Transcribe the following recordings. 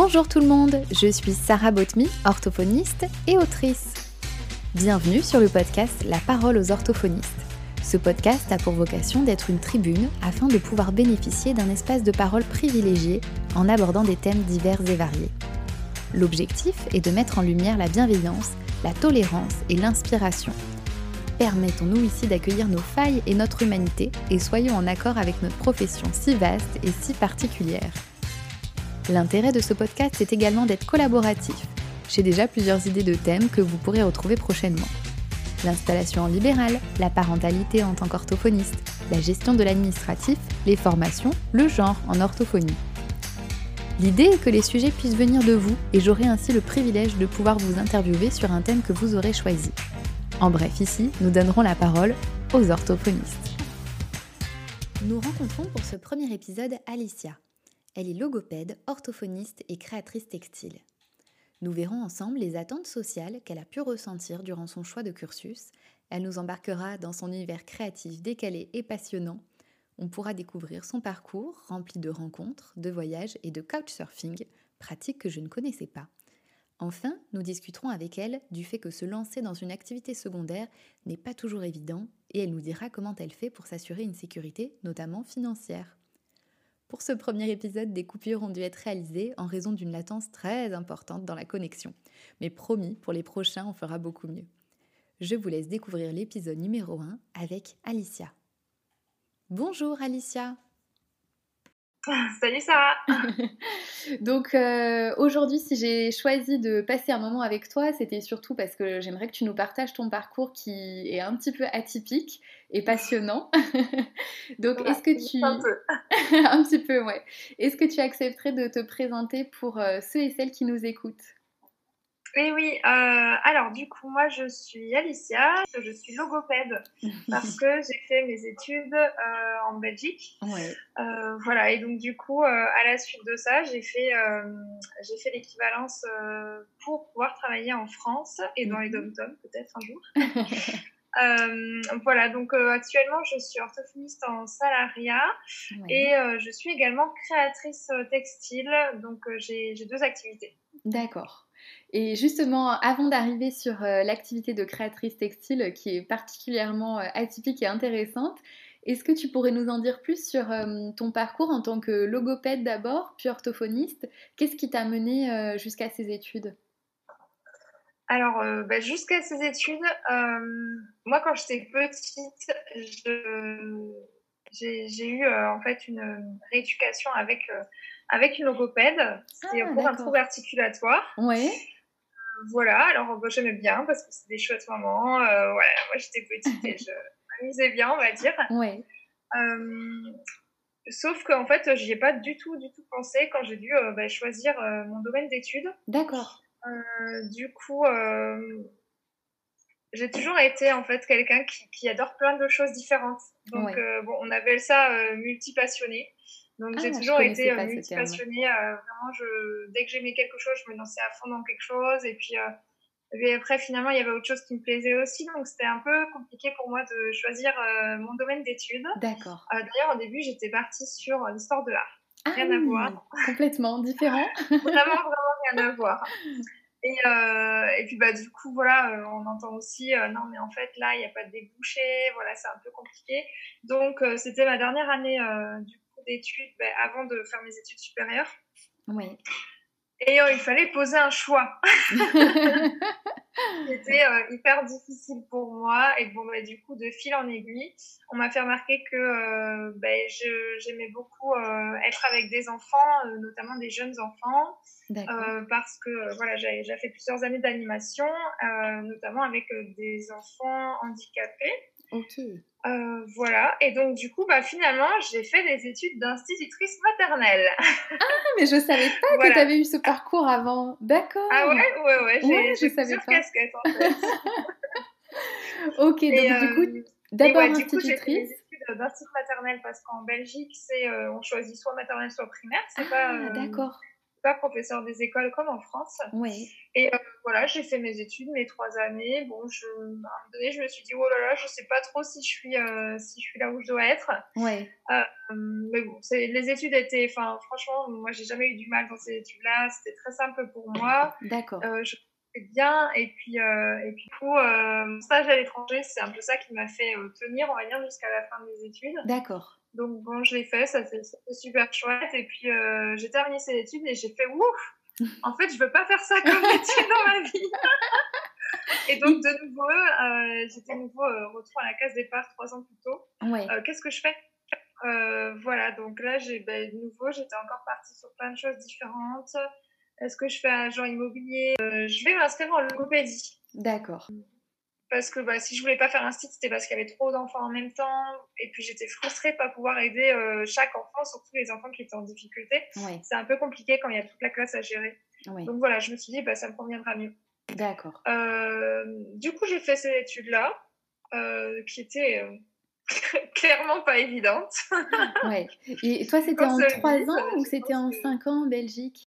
Bonjour tout le monde, je suis Sarah Botmy, orthophoniste et autrice. Bienvenue sur le podcast La parole aux orthophonistes. Ce podcast a pour vocation d'être une tribune afin de pouvoir bénéficier d'un espace de parole privilégié en abordant des thèmes divers et variés. L'objectif est de mettre en lumière la bienveillance, la tolérance et l'inspiration. Permettons-nous ici d'accueillir nos failles et notre humanité et soyons en accord avec notre profession si vaste et si particulière. L'intérêt de ce podcast est également d'être collaboratif. J'ai déjà plusieurs idées de thèmes que vous pourrez retrouver prochainement. L'installation en libéral, la parentalité en tant qu'orthophoniste, la gestion de l'administratif, les formations, le genre en orthophonie. L'idée est que les sujets puissent venir de vous et j'aurai ainsi le privilège de pouvoir vous interviewer sur un thème que vous aurez choisi. En bref, ici, nous donnerons la parole aux orthophonistes. Nous rencontrons pour ce premier épisode Alicia, elle est logopède, orthophoniste et créatrice textile. Nous verrons ensemble les attentes sociales qu'elle a pu ressentir durant son choix de cursus. Elle nous embarquera dans son univers créatif décalé et passionnant. On pourra découvrir son parcours rempli de rencontres, de voyages et de couchsurfing, pratique que je ne connaissais pas. Enfin, nous discuterons avec elle du fait que se lancer dans une activité secondaire n'est pas toujours évident et elle nous dira comment elle fait pour s'assurer une sécurité, notamment financière. Pour ce premier épisode, des coupures ont dû être réalisées en raison d'une latence très importante dans la connexion. Mais promis, pour les prochains, on fera beaucoup mieux. Je vous laisse découvrir l'épisode numéro 1 avec Alicia. Bonjour Alicia Salut Sarah Donc euh, aujourd'hui, si j'ai choisi de passer un moment avec toi, c'était surtout parce que j'aimerais que tu nous partages ton parcours qui est un petit peu atypique et passionnant. Donc est-ce que tu... Un peu. un petit peu, ouais. Est-ce que tu accepterais de te présenter pour euh, ceux et celles qui nous écoutent? Oui, oui. Euh, alors, du coup, moi, je suis Alicia. Je suis logopède parce que j'ai fait mes études euh, en Belgique. Euh, voilà. Et donc, du coup, à la suite de ça, j'ai fait, j'ai fait l'équivalence pour pouvoir travailler en France et dans les dom peut-être un jour. voilà, donc actuellement je suis orthophoniste en salariat et je suis également créatrice textile, donc j'ai deux activités. D'accord. Et justement, avant d'arriver sur euh, l'activité de créatrice textile qui est particulièrement euh, atypique et intéressante, est-ce que tu pourrais nous en dire plus sur euh, ton parcours en tant que logopède d'abord, puis orthophoniste? Qu'est-ce qui t'a mené jusqu'à ces études? Alors, bah, jusqu'à ces études, moi, quand j'étais petite, j'ai eu en fait une rééducation avec, avec une logopède. Ah, pour un trouble articulatoire. Oui voilà, alors bah, j'aimais bien parce que c'est des chouettes moments. Euh, voilà, moi j'étais petite et je m'amusais bien, on va dire. Ouais. Euh, sauf qu'en fait, j'y ai pas du tout, du tout pensé quand j'ai dû euh, bah, choisir mon domaine d'études. D'accord. du coup, j'ai toujours été en fait quelqu'un qui, qui, adore plein de choses différentes. Donc, bon, on appelle ça multipassionné. Donc j'ai ah, toujours été euh, multi-passionnée. Euh, vraiment, je, dès que j'aimais quelque chose, je me lançais à fond dans quelque chose. Et puis, euh, et après, finalement, il y avait autre chose qui me plaisait aussi. Donc c'était un peu compliqué pour moi de choisir mon domaine d'études. D'accord. D'ailleurs, au début, j'étais partie sur l'histoire de l'art. Ah rien à voir. Complètement différent. vraiment, vraiment rien à voir. Et, et, puis bah du coup voilà, on entend aussi non mais en fait là il n'y a pas de débouché, voilà c'est un peu compliqué. Donc c'était ma dernière année du d'études ben, avant de faire mes études supérieures. Oui. Et euh, il fallait poser un choix. C'était euh, hyper difficile pour moi. Et bon, bah, du coup, de fil en aiguille, on m'a fait remarquer que euh, ben, j'aimais beaucoup être avec des enfants, notamment des jeunes enfants. parce que voilà, j'ai fait plusieurs années d'animation, notamment avec des enfants handicapés. Ok. Euh, voilà, et donc du coup, bah, finalement, j'ai fait des études d'institutrice maternelle. ah, mais je savais pas que tu avais eu ce parcours avant. D'accord. Ah ouais, ouais, ouais, j'ai plusieurs casquettes en fait. ok, donc du coup, euh, d'abord ouais, institutrice. J'ai fait des études d'institut maternelle parce qu'en Belgique, c'est euh, on choisit soit maternelle, soit primaire. C'est ah, d'accord pas professeur des écoles comme en France. Oui. Et euh, voilà, j'ai fait mes études, mes trois années. Bon, je, à un moment donné, je me suis dit, oh là là, je sais pas trop si je suis, euh, si je suis là où je dois être. Oui. mais bon, les études étaient, enfin, franchement, moi, j'ai jamais eu du mal dans ces études-là. C'était très simple pour moi. D'accord. je bien et puis et puis du coup mon stage à l'étranger c'est un peu ça qui m'a fait tenir on va dire jusqu'à la fin des études d'accord donc bon, je l'ai fait, ça c'était super chouette. Et puis euh, j'ai terminé ces études et j'ai fait ouf, en fait, je veux pas faire ça comme étude dans ma vie. et donc de nouveau, euh, j'étais nouveau euh, retour à la case départ trois ans plus tôt. Qu'est-ce que je fais? Voilà, donc là, j'ai ben, de nouveau, j'étais encore partie sur plein de choses différentes. Est-ce que je fais un agent immobilier? Je vais m'inscrire en logopédie. D'accord parce que bah, si je voulais pas faire un site, c'était parce qu'il y avait trop d'enfants en même temps. Et puis j'étais frustrée de pas pouvoir aider euh, chaque enfant, surtout les enfants qui étaient en difficulté. C'est un peu compliqué quand il y a toute la classe à gérer. Donc voilà, je me suis dit, bah, ça me conviendra mieux. D'accord. Euh, du coup, j'ai fait ces études-là, euh, qui étaient clairement pas évidentes. ouais. Et toi, c'était en trois ans ou c'était en cinq ans en Belgique?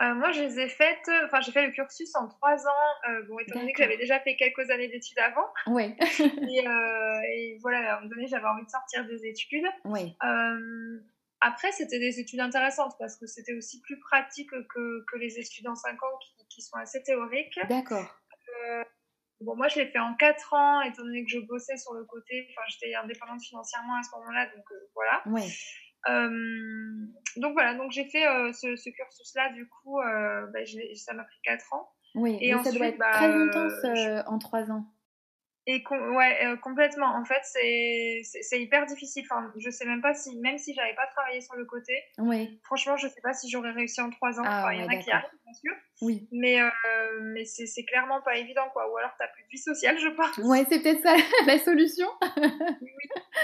Euh, moi, je les ai faites, euh, enfin, j'ai fait le cursus en trois ans, euh, bon, étant donné que j'avais déjà fait quelques années d'études avant. Oui. et, voilà, à un moment donné, j'avais envie de sortir des études. Oui. après, c'était des études intéressantes parce que c'était aussi plus pratique que, que, les études en cinq ans qui, qui sont assez théoriques. D'accord. bon, moi, je l'ai fait en quatre ans, étant donné que je bossais sur le côté, enfin, j'étais indépendante financièrement à ce moment-là, donc voilà. Oui. Euh, donc voilà, donc j'ai fait euh, ce, cursus-là, du coup, euh, bah, ça m'a pris 4 ans. Oui, et ensuite, ça doit être bah, très intense en 3 ans. Et ouais, euh, complètement. En fait, c'est hyper difficile. Enfin, je sais même pas si, même si j'avais pas travaillé sur le côté, oui. franchement, je sais pas si j'aurais réussi en trois ans. Ah, il y en a qui arrivent, bien sûr. Oui. Mais, euh, mais c'est clairement pas évident, quoi. Ou alors, tu n'as plus de vie sociale, je pense. Ouais, c'est peut-être ça la solution. oui.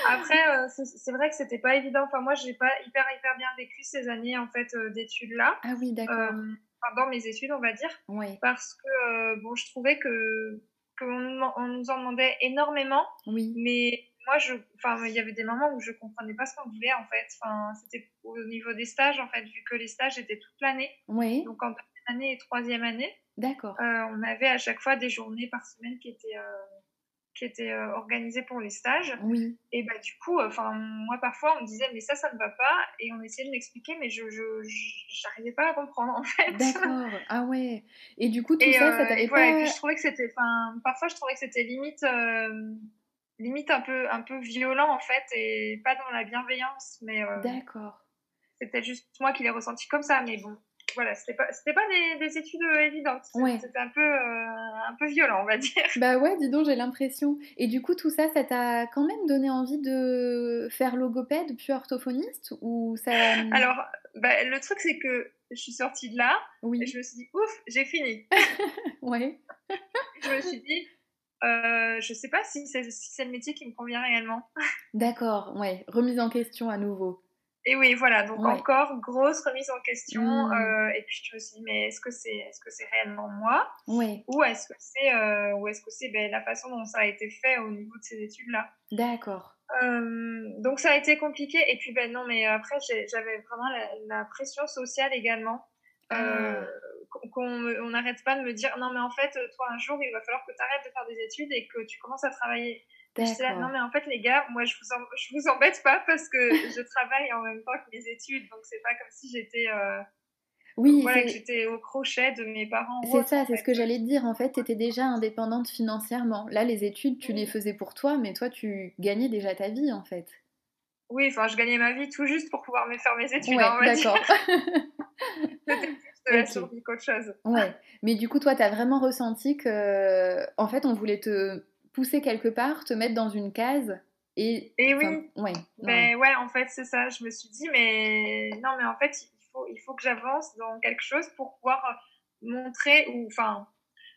Après, euh, c'est vrai que c'était pas évident. Enfin, moi, j'ai pas hyper, hyper bien vécu ces années, en fait, d'études là. Ah oui, d'accord. dans mes études, on va dire. Oui. Parce que, bon, je trouvais que qu'on on nous en demandait énormément. Oui. Mais moi, je, enfin, il y avait des moments où je comprenais pas ce qu'on voulait en fait. Enfin, c'était au niveau des stages en fait, vu que les stages étaient toute l'année. Oui. Donc en deuxième année et troisième année. D'accord. Euh, on avait à chaque fois des journées par semaine qui étaient euh, qui était euh, organisé pour les stages. Oui. Et bah du coup, enfin moi parfois on me disait mais ça ça ne va pas et on essayait de m'expliquer mais je j'arrivais pas à comprendre en fait. D'accord. Ah ouais. Et du coup tout ça ça euh, t'avait pas. et puis je trouvais que c'était, enfin parfois je trouvais que c'était limite euh, limite un peu un peu violent en fait et pas dans la bienveillance mais. D'accord. C'était juste moi qui l'ai ressenti comme ça mais bon voilà, c'était pas, pas des, études euh, évidentes. C'était un peu, euh, un peu violent, on va dire. Bah ouais, dis donc, j'ai l'impression. Et du coup, tout ça, ça t'a quand même donné envie de faire logopède puis orthophoniste ou ça Alors, bah, le truc, c'est que je suis sortie de là oui. et je me suis dit, ouf, j'ai fini. ouais. je me suis dit, euh, je sais pas si c'est, si c'est le métier qui me convient réellement. D'accord, ouais. Remise en question à nouveau. Et oui, voilà, donc encore grosse remise en question. Mmh. Euh, et puis je me suis dit, mais est-ce que c'est est -ce c'est réellement moi? Oui. Ou est-ce que c'est euh, ou que c'est ben, la façon dont ça a été fait au niveau de ces études-là? D'accord. Euh, donc ça a été compliqué. Et puis ben non, mais après j'avais vraiment la, pression sociale également. Ah. Qu'on n'arrête pas de me dire, non mais en fait, toi un jour il va falloir que tu arrêtes de faire des études et que tu commences à travailler non, mais en fait, les gars, moi, je vous, je vous embête pas parce que je travaille en même temps que mes études. Donc, c'est pas comme si j'étais. Euh, oui, voilà, j'étais au crochet de mes parents. C'est ça, c'est ce que j'allais te dire. En fait, tu étais déjà indépendante financièrement. Là, les études, tu les faisais pour toi, mais toi, tu gagnais déjà ta vie, en fait. Oui, enfin, je gagnais ma vie tout juste pour pouvoir me faire mes études. Ouais, hein, d'accord. C'était plus de la survie qu'autre chose. Ouais, mais du coup, toi, tu as vraiment ressenti que, en fait, on voulait te pousser quelque part, te mettre dans une case. Et, et oui, ouais, ben, ouais, en fait, c'est ça. Je me suis dit, mais non, mais en fait, il faut, il faut que j'avance dans quelque chose pour pouvoir montrer ou, enfin,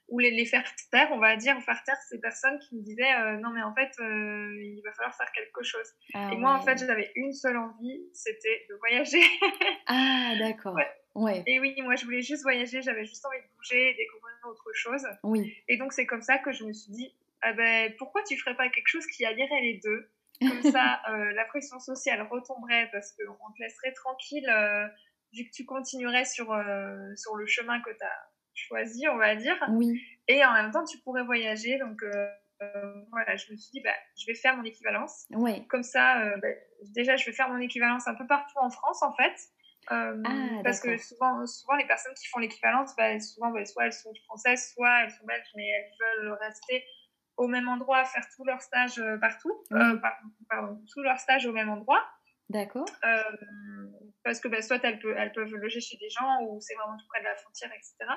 ou les, les, faire taire, on va dire, ou faire taire ces personnes qui me disaient, euh, non, mais en fait, euh, il va falloir faire quelque chose. Ah et moi, en fait, j'avais une seule envie, c'était de voyager. ah, d'accord. Ouais. Et oui, moi, je voulais juste voyager, j'avais juste envie de bouger, découvrir autre chose. Oui. Et donc, c'est comme ça que je me suis dit, ah ben, pourquoi tu ferais pas quelque chose qui allierait les deux? Comme ça, euh, la pression sociale retomberait parce qu'on te laisserait tranquille euh, vu que tu continuerais sur, sur le chemin que tu as choisi, on va dire. Oui. Et en même temps, tu pourrais voyager. Donc, voilà, je me suis dit, bah, je vais faire mon équivalence. Oui. Comme ça, bah, déjà, je vais faire mon équivalence un peu partout en France, en fait. Euh, ah, parce que souvent, souvent, les personnes qui font l'équivalence, bah, souvent, bah, soit elles sont françaises, soit elles sont belges, mais elles veulent rester au même endroit, faire tout leur stage euh, partout, euh, pardon, tout leur stage au même endroit. D'accord. parce que bah, soit elles, peuvent, elles peuvent loger chez des gens ou c'est vraiment tout près de la frontière, etc.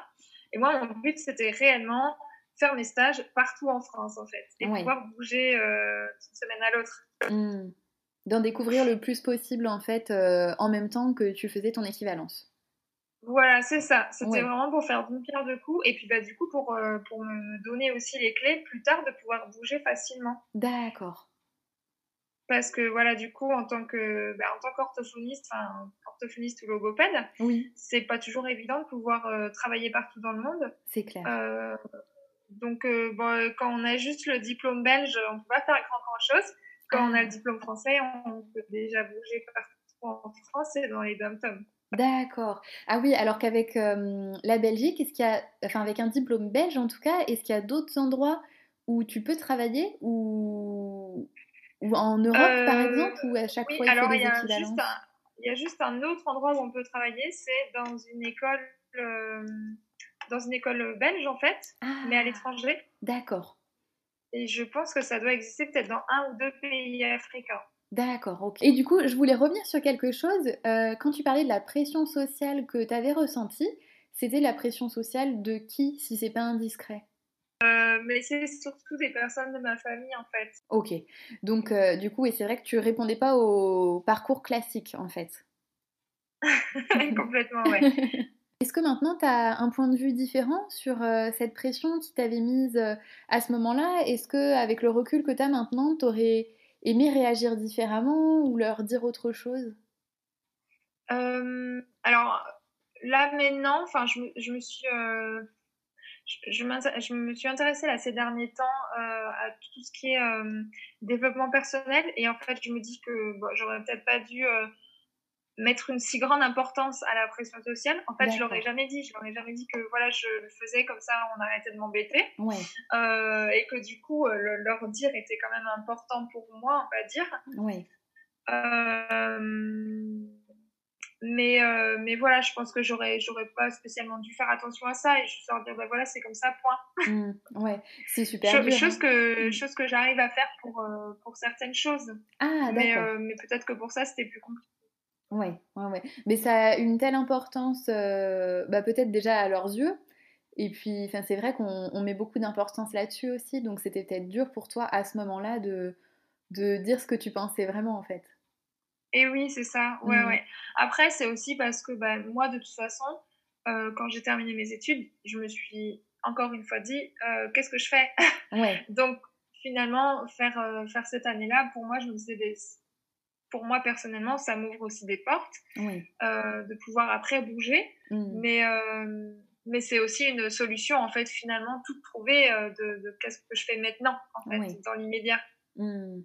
Et moi, mon but, c'était réellement faire mes stages partout en France, en fait, et pouvoir bouger d'une semaine à l'autre. Mmh d'en découvrir le plus possible en fait euh, en même temps que tu faisais ton équivalence. Voilà, c'est ça. C'était vraiment pour faire d'une pierre deux coups et puis bah, du coup pour, euh, pour me donner aussi les clés plus tard de pouvoir bouger facilement. D'accord. Parce que voilà, du coup, en tant que bah, en tant qu'orthophoniste, enfin orthophoniste ou logopède, oui. c'est pas toujours évident de pouvoir euh, travailler partout dans le monde. C'est clair. donc bon, quand on a juste le diplôme belge, on peut pas faire grand grand chose quand on a le diplôme français, on peut déjà bouger partout en France et dans les dom D'accord. Ah oui, alors qu'avec euh, la Belgique, est-ce qu'il y a, enfin avec un diplôme belge en tout cas, est-ce qu'il y a d'autres endroits où tu peux travailler ou, ou en Europe par exemple, ou à chaque fois il alors faut des il y a juste un, il y a juste un autre endroit où on peut travailler, c'est dans une école, euh, dans une école belge en fait, mais à ah. l'étranger. D'accord. Et je pense que ça doit exister peut-être dans un ou deux pays africains. D'accord, ok. Et du coup, je voulais revenir sur quelque chose. Euh, quand tu parlais de la pression sociale que tu avais ressentie, c'était la pression sociale de qui, si c'est pas indiscret? Euh, mais c'est surtout des personnes de ma famille en fait. Ok, donc euh, du coup, et c'est vrai que tu répondais pas au parcours classique en fait. Complètement, ouais. Est-ce que maintenant tu as un point de vue différent sur euh, cette pression qui t'avait mise euh, à ce moment-là? Est-ce que avec le recul que tu as maintenant, tu aurais aimé réagir différemment ou leur dire autre chose? Euh, Alors là maintenant, je, me suis je, je, intéressée là, ces derniers temps à tout ce qui est développement personnel. Et en fait je me dis que j'aurais peut-être pas dû mettre une si grande importance à la pression sociale. En fait, je l'aurais jamais dit. Je l'aurais jamais dit que voilà, je le faisais comme ça, on arrêtait de m'embêter. Euh, et que du coup, euh, leur dire était quand même important pour moi, on va dire. Oui. Euh, mais, mais voilà, je pense que j'aurais, j'aurais pas spécialement dû faire attention à ça et je leur dire, bah voilà, c'est comme ça, point. Mmh, ouais, c'est super. dur, chose, que, chose que j'arrive à faire pour, pour certaines choses. Ah, mais, mais peut-être que pour ça, c'était plus compliqué. Oui, ouais, ouais. Mais ça a une telle importance, euh, bah, peut-être déjà à leurs yeux. Et puis, c'est vrai qu'on met beaucoup d'importance là-dessus aussi. Donc, c'était peut-être dur pour toi à ce moment-là de, de dire ce que tu pensais vraiment, en fait. Et oui, c'est ça. Ouais, mmh. ouais. Après, c'est aussi parce que bah, moi, de toute façon, euh, quand j'ai terminé mes études, je me suis encore une fois dit euh, qu'est-ce que je fais ouais. Donc, finalement, faire, faire cette année-là, pour moi, je me disais des pour moi personnellement, ça m'ouvre aussi des portes euh, de pouvoir après bouger. Mm. Mais, euh, mais c'est aussi une solution, en fait, finalement, toute trouvée euh, de, qu'est-ce que je fais maintenant, en fait, dans l'immédiat. Mm.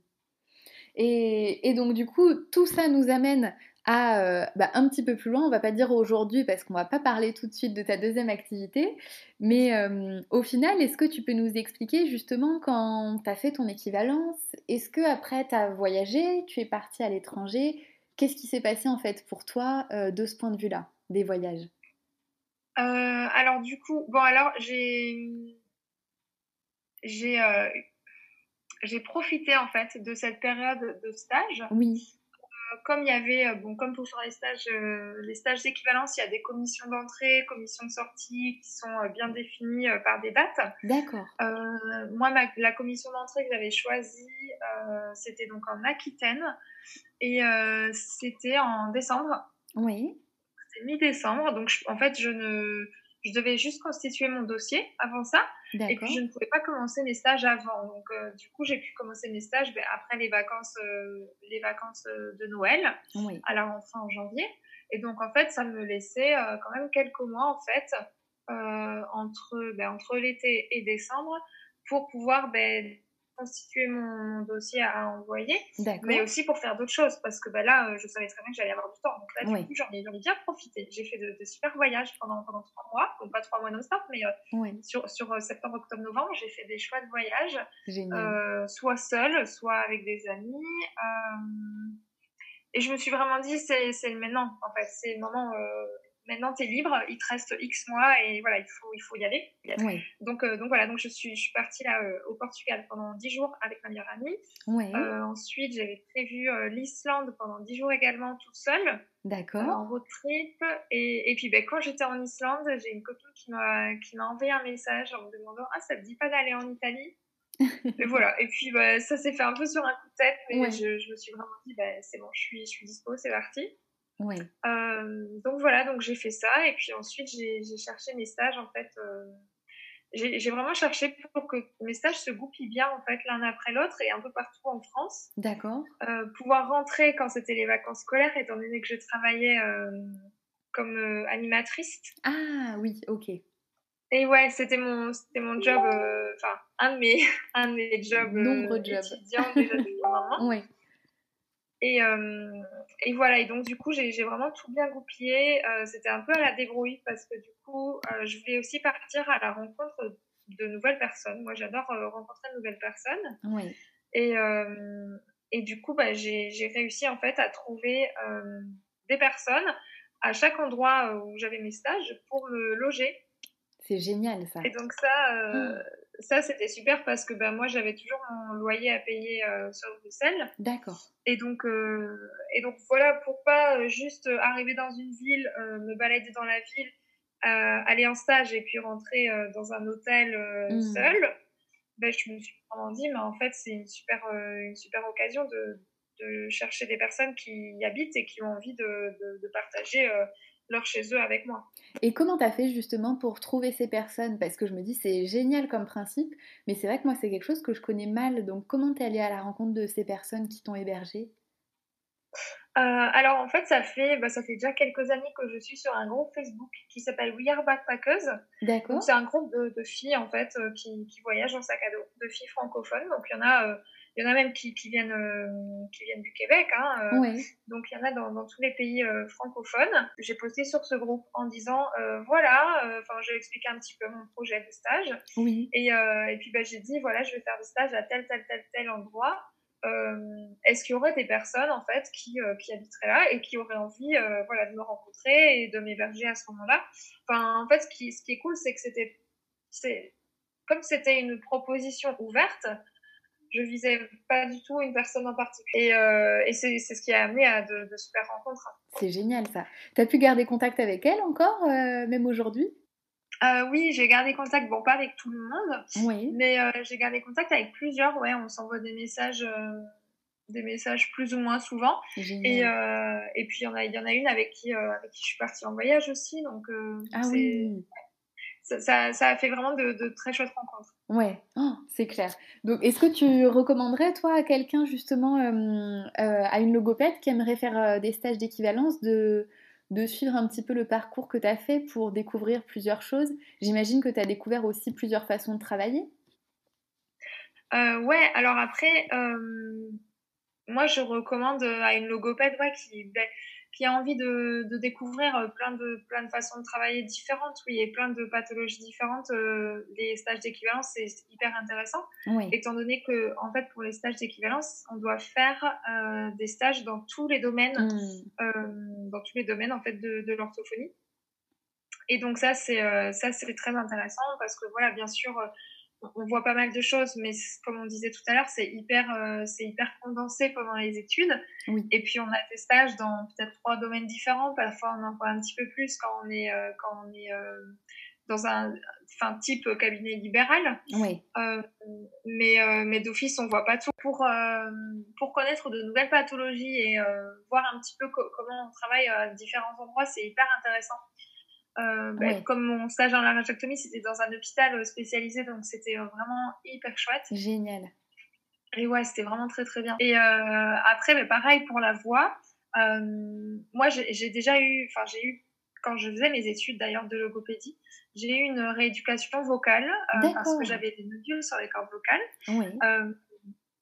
Et, et, donc, du coup, tout ça nous amène à euh, bah, un petit peu plus loin. On va pas dire aujourd'hui parce qu'on va pas parler tout de suite de ta deuxième activité, mais euh, au final, est-ce que tu peux nous expliquer justement quand tu as fait ton équivalence? Est-ce que après tu as voyagé, tu es parti à l'étranger? Qu'est-ce qui s'est passé en fait pour toi euh, de ce point de vue-là, des voyages? Alors du coup, bon alors j'ai j'ai j'ai profité en fait de cette période de stage. Oui comme il y avait, euh, bon, comme pour sur les stages, euh, les stages d'équivalence, il y a des commissions d'entrée, commissions de sortie qui sont euh, bien définies par des dates. D'accord. moi, la commission d'entrée que j'avais choisie, c'était donc en Aquitaine et c'était en décembre. Oui. C'était mi-décembre, donc en fait, je ne je devais juste constituer mon dossier avant ça. Et puis, je ne pouvais pas commencer mes stages avant. Donc, euh, du coup, j'ai pu commencer mes stages ben, après les vacances, euh, les vacances euh, de Noël, oui. à la rentrée en janvier. Et donc, en fait, ça me laissait quand même quelques mois, en fait, entre, ben, entre l'été et décembre pour pouvoir ben, constituer mon dossier à envoyer, mais aussi pour faire d'autres choses, parce que bah, là, euh, je savais très bien que j'allais avoir du temps. Donc là, du coup, j'en ai, bien profité. J'ai fait de, super voyages pendant, pendant trois mois, donc pas trois mois non-stop, mais euh, sur, sur euh, septembre, octobre, novembre, j'ai fait des choix de voyage, soit seule, soit avec des amis. et je me suis vraiment dit, c'est le maintenant, en fait, c'est le moment maintenant tu es libre, il te reste X mois et voilà, il faut, il faut y aller. Donc, euh, donc voilà, donc je suis, je suis partie là euh, au Portugal pendant 10 jours avec ma meilleure amie. Euh, ensuite, j'avais prévu l'Islande pendant 10 jours également toute seule. D'accord. en road trip. Et, et puis ben, quand j'étais en Islande, j'ai une copine qui m'a, qui m'a envoyé un message en me demandant Ah, ça te dit pas d'aller en Italie? Et voilà, et puis bah, ça s'est fait un peu sur un coup de tête, mais je, je, me suis vraiment dit, bah, c'est bon, je suis, je suis dispo, c'est parti. Oui. Euh, donc voilà, donc j'ai fait ça et puis ensuite j'ai cherché mes stages en fait. Euh, j'ai vraiment cherché pour que mes stages se goupillent bien en fait l'un après l'autre et un peu partout en France. D'accord. Euh, pouvoir rentrer quand c'était les vacances scolaires étant donné que je travaillais comme animatrice. Ah oui, ok. Et ouais, c'était mon, c'était mon job, enfin un de mes, un de mes jobs Nombreux jobs. étudiants déjà depuis un moment. Oui. Et, euh, et, voilà, et donc du coup, j'ai vraiment tout bien goupillé. Euh, c'était un peu à la débrouille parce que du coup, euh, je voulais aussi partir à la rencontre de nouvelles personnes. Moi, j'adore rencontrer de nouvelles personnes. Oui. Et, et du coup, bah, j'ai réussi en fait à trouver des personnes à chaque endroit où j'avais mes stages pour me loger. C'est génial ça. Et donc ça, ah ça, c'était super parce que ben, moi, j'avais toujours mon loyer à payer euh, sur Bruxelles. D'accord. Et donc, euh, et donc, voilà, pour pas euh, juste arriver dans une ville, me balader dans la ville, aller en stage et puis rentrer dans un hôtel mmh. seul, ben, je me suis vraiment dit, mais en fait, c'est une super, une super occasion de, de, chercher des personnes qui y habitent et qui ont envie de, de, de partager leur chez eux avec moi. Et comment tu as fait justement pour trouver ces personnes? Parce que je me dis c'est génial comme principe, mais c'est vrai que moi c'est quelque chose que je connais mal. Donc comment tu es allée à la rencontre de ces personnes qui t'ont hébergée euh, alors en fait, ça fait, bah, ça fait déjà quelques années que je suis sur un groupe Facebook qui s'appelle We Are Backpackers. D'accord. C'est un groupe de, filles en fait euh, qui, qui, voyagent en sac à dos, de filles francophones. Donc il y en a euh, il y en a même qui, qui viennent, euh, qui viennent du Québec. Hein, euh, Donc, il y en a dans, dans tous les pays euh, francophones. J'ai posté sur ce groupe en disant voilà, enfin, j'ai expliqué un petit peu mon projet de stage. Oui. Et, et puis, bah, j'ai dit voilà, je vais faire des stages à tel, tel, tel, tel endroit. Est-ce qu'il y aurait des personnes en fait qui, qui habiteraient là et qui auraient envie voilà, de me rencontrer et de m'héberger à ce moment-là? Enfin, en fait, ce qui, ce qui est cool, c'est que c'était. Comme c'était une proposition ouverte, je visais pas du tout une personne en particulier. Et, euh, et c'est ce qui a amené à de, super rencontres. C'est génial ça. Tu as pu garder contact avec elle encore, euh, même aujourd'hui? Euh, Oui, j'ai gardé contact, bon, pas avec tout le monde, oui. mais j'ai gardé contact avec plusieurs. Ouais, on s'envoie des messages. des messages plus ou moins souvent et, et puis il y en a il y en a une avec qui avec qui je suis partie en voyage aussi donc ah oui ça, ça, a fait vraiment de, très chouettes rencontres. Ouais, oh, c'est clair. Donc, est-ce que tu recommanderais, toi, à quelqu'un, justement, euh, euh, à une logopède qui aimerait faire euh, des stages d'équivalence, de, de suivre un petit peu le parcours que tu as fait pour découvrir plusieurs choses? J'imagine que tu as découvert aussi plusieurs façons de travailler. ouais, alors après, moi, je recommande à une logopède ouais, qui. Ben, qui a envie de, de, découvrir euh, plein de, plein de façons de travailler différentes, oui, et plein de pathologies différentes, euh, les stages d'équivalence, c'est hyper intéressant. Étant donné que, en fait, pour les stages d'équivalence, on doit faire euh, des stages dans tous les domaines, mmh. dans tous les domaines, en fait, de, de l'orthophonie. Et donc, ça, c'est ça c'est très intéressant parce que, voilà, bien sûr, on voit pas mal de choses, mais comme on disait tout à l'heure, c'est hyper, euh, c'est hyper condensé pendant les études. Et puis on a des stages dans peut-être trois domaines différents. Parfois on en voit un petit peu plus quand on est, euh, quand on est euh, dans un, enfin type cabinet libéral. Oui. mais mais d'office on voit pas tout. Pour pour connaître de nouvelles pathologies et voir un petit peu comment on travaille à différents endroits, c'est hyper intéressant. Euh, bah, comme mon stage en laryngectomie, c'était dans un hôpital euh, spécialisé, donc c'était euh, vraiment hyper chouette. Génial. Et ouais, c'était vraiment très très bien. Et après, mais pareil pour la voix. moi, j'ai déjà eu, enfin j'ai eu, quand je faisais mes études d'ailleurs de logopédie, j'ai eu une rééducation vocale parce que j'avais des nodules sur les cordes vocales. Oui.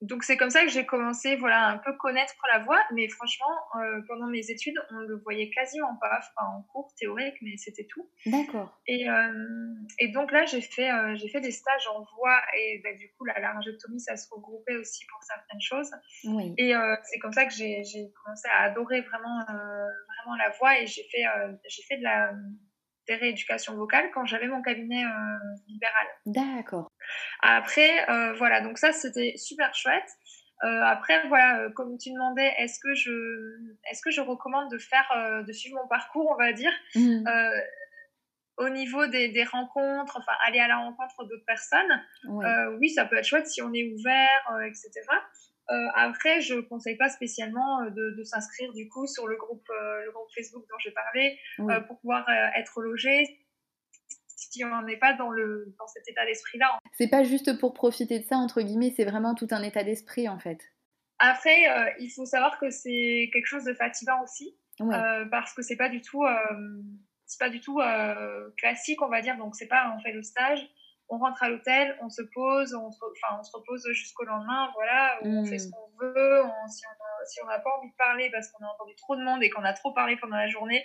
Donc c'est comme ça que j'ai commencé voilà un peu connaître la voix mais franchement euh, pendant mes études on le voyait quasiment pas enfin, en cours théorique mais c'était tout d'accord et, euh, et donc là j'ai fait euh, j'ai fait des stages en voix et bah, du coup la laryngectomie ça se regroupait aussi pour certaines choses oui. et c'est comme ça que j'ai commencé à adorer vraiment vraiment la voix et j'ai fait j'ai fait de la des rééducations vocales quand j'avais mon cabinet libéral. D'accord. Après, euh, voilà, donc ça c'était super chouette. Euh, après, voilà, comme tu demandais, est-ce que je, est-ce que je recommande de faire, de suivre mon parcours, on va dire, mmh. au niveau des, des, rencontres, enfin aller à la rencontre d'autres personnes? oui, ça peut être chouette si on est ouvert, etc. Euh, après, je ne conseille pas spécialement euh, de, s'inscrire du coup sur le groupe, euh, le groupe Facebook dont j'ai parlé pour pouvoir être logé si on n'est pas dans, le, dans cet état d'esprit-là. C'est pas juste pour profiter de ça, entre guillemets, c'est vraiment tout un état d'esprit en fait. Après, il faut savoir que c'est quelque chose de fatigant aussi, parce que c'est pas du tout, c'est pas du tout classique, on va dire. Donc, c'est pas on fait le stage, on rentre à l'hôtel, on se pose, on se, enfin, on se repose jusqu'au lendemain, voilà, on fait ce qu'on veut, si on n'a pas envie de parler parce qu'on a entendu trop de monde et qu'on a trop parlé pendant la journée,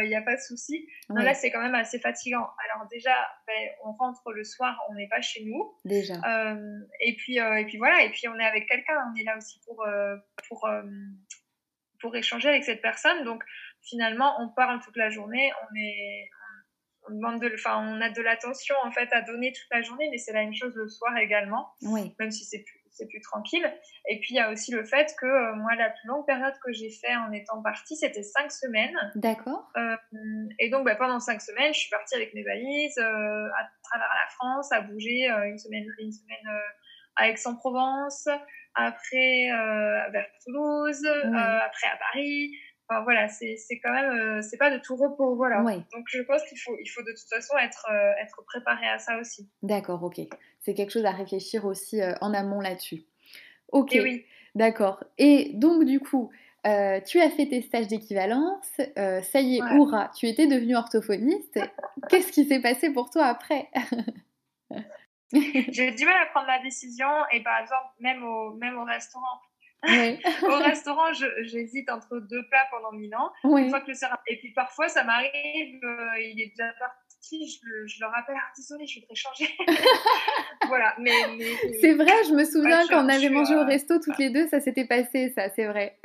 il euh, n'y a pas de souci. Là, c'est quand même assez fatigant. Alors déjà, ben, on rentre le soir, on n'est pas chez nous. Déjà. Euh, et, puis, euh, et puis voilà, et puis on est avec quelqu'un, on est là aussi pour, pour, pour échanger avec cette personne. Donc finalement, on parle toute la journée, on est, on demande de, enfin, on a de l'attention en fait à donner toute la journée, mais c'est la même chose le soir également, oui. même si c'est plus, c'est plus tranquille. Et puis il y a aussi le fait que euh, moi, la plus longue période que j'ai fait en étant partie, c'était cinq semaines. D'accord. Euh, et donc bah, pendant cinq semaines, je suis partie avec mes valises euh, à travers la France, à bouger une semaine, une semaine à Aix-en-Provence, après vers Toulouse, après à Paris. Enfin, voilà, c'est quand même, euh, c'est pas de tout repos, voilà. Donc je pense qu'il faut, il faut de toute façon être, euh, être préparé à ça aussi. D'accord, ok. C'est quelque chose à réfléchir aussi euh, en amont là-dessus. Ok, oui. d'accord. Et donc du coup, tu as fait tes stages d'équivalence, ça y est, ouais. tu étais devenue orthophoniste. Qu'est-ce qui s'est passé pour toi après? J'ai du mal à prendre la décision et par exemple, même au, même au restaurant, Au restaurant, j'hésite entre deux plats pendant mille ans. Une fois que le Et puis parfois, ça m'arrive, euh, il est déjà parti, je, je le rappelle, ah, désolé, je voudrais changer. voilà, mais. c'est vrai, je me souviens quand on avait mangé au resto toutes les deux, ça s'était passé, ça, c'est vrai.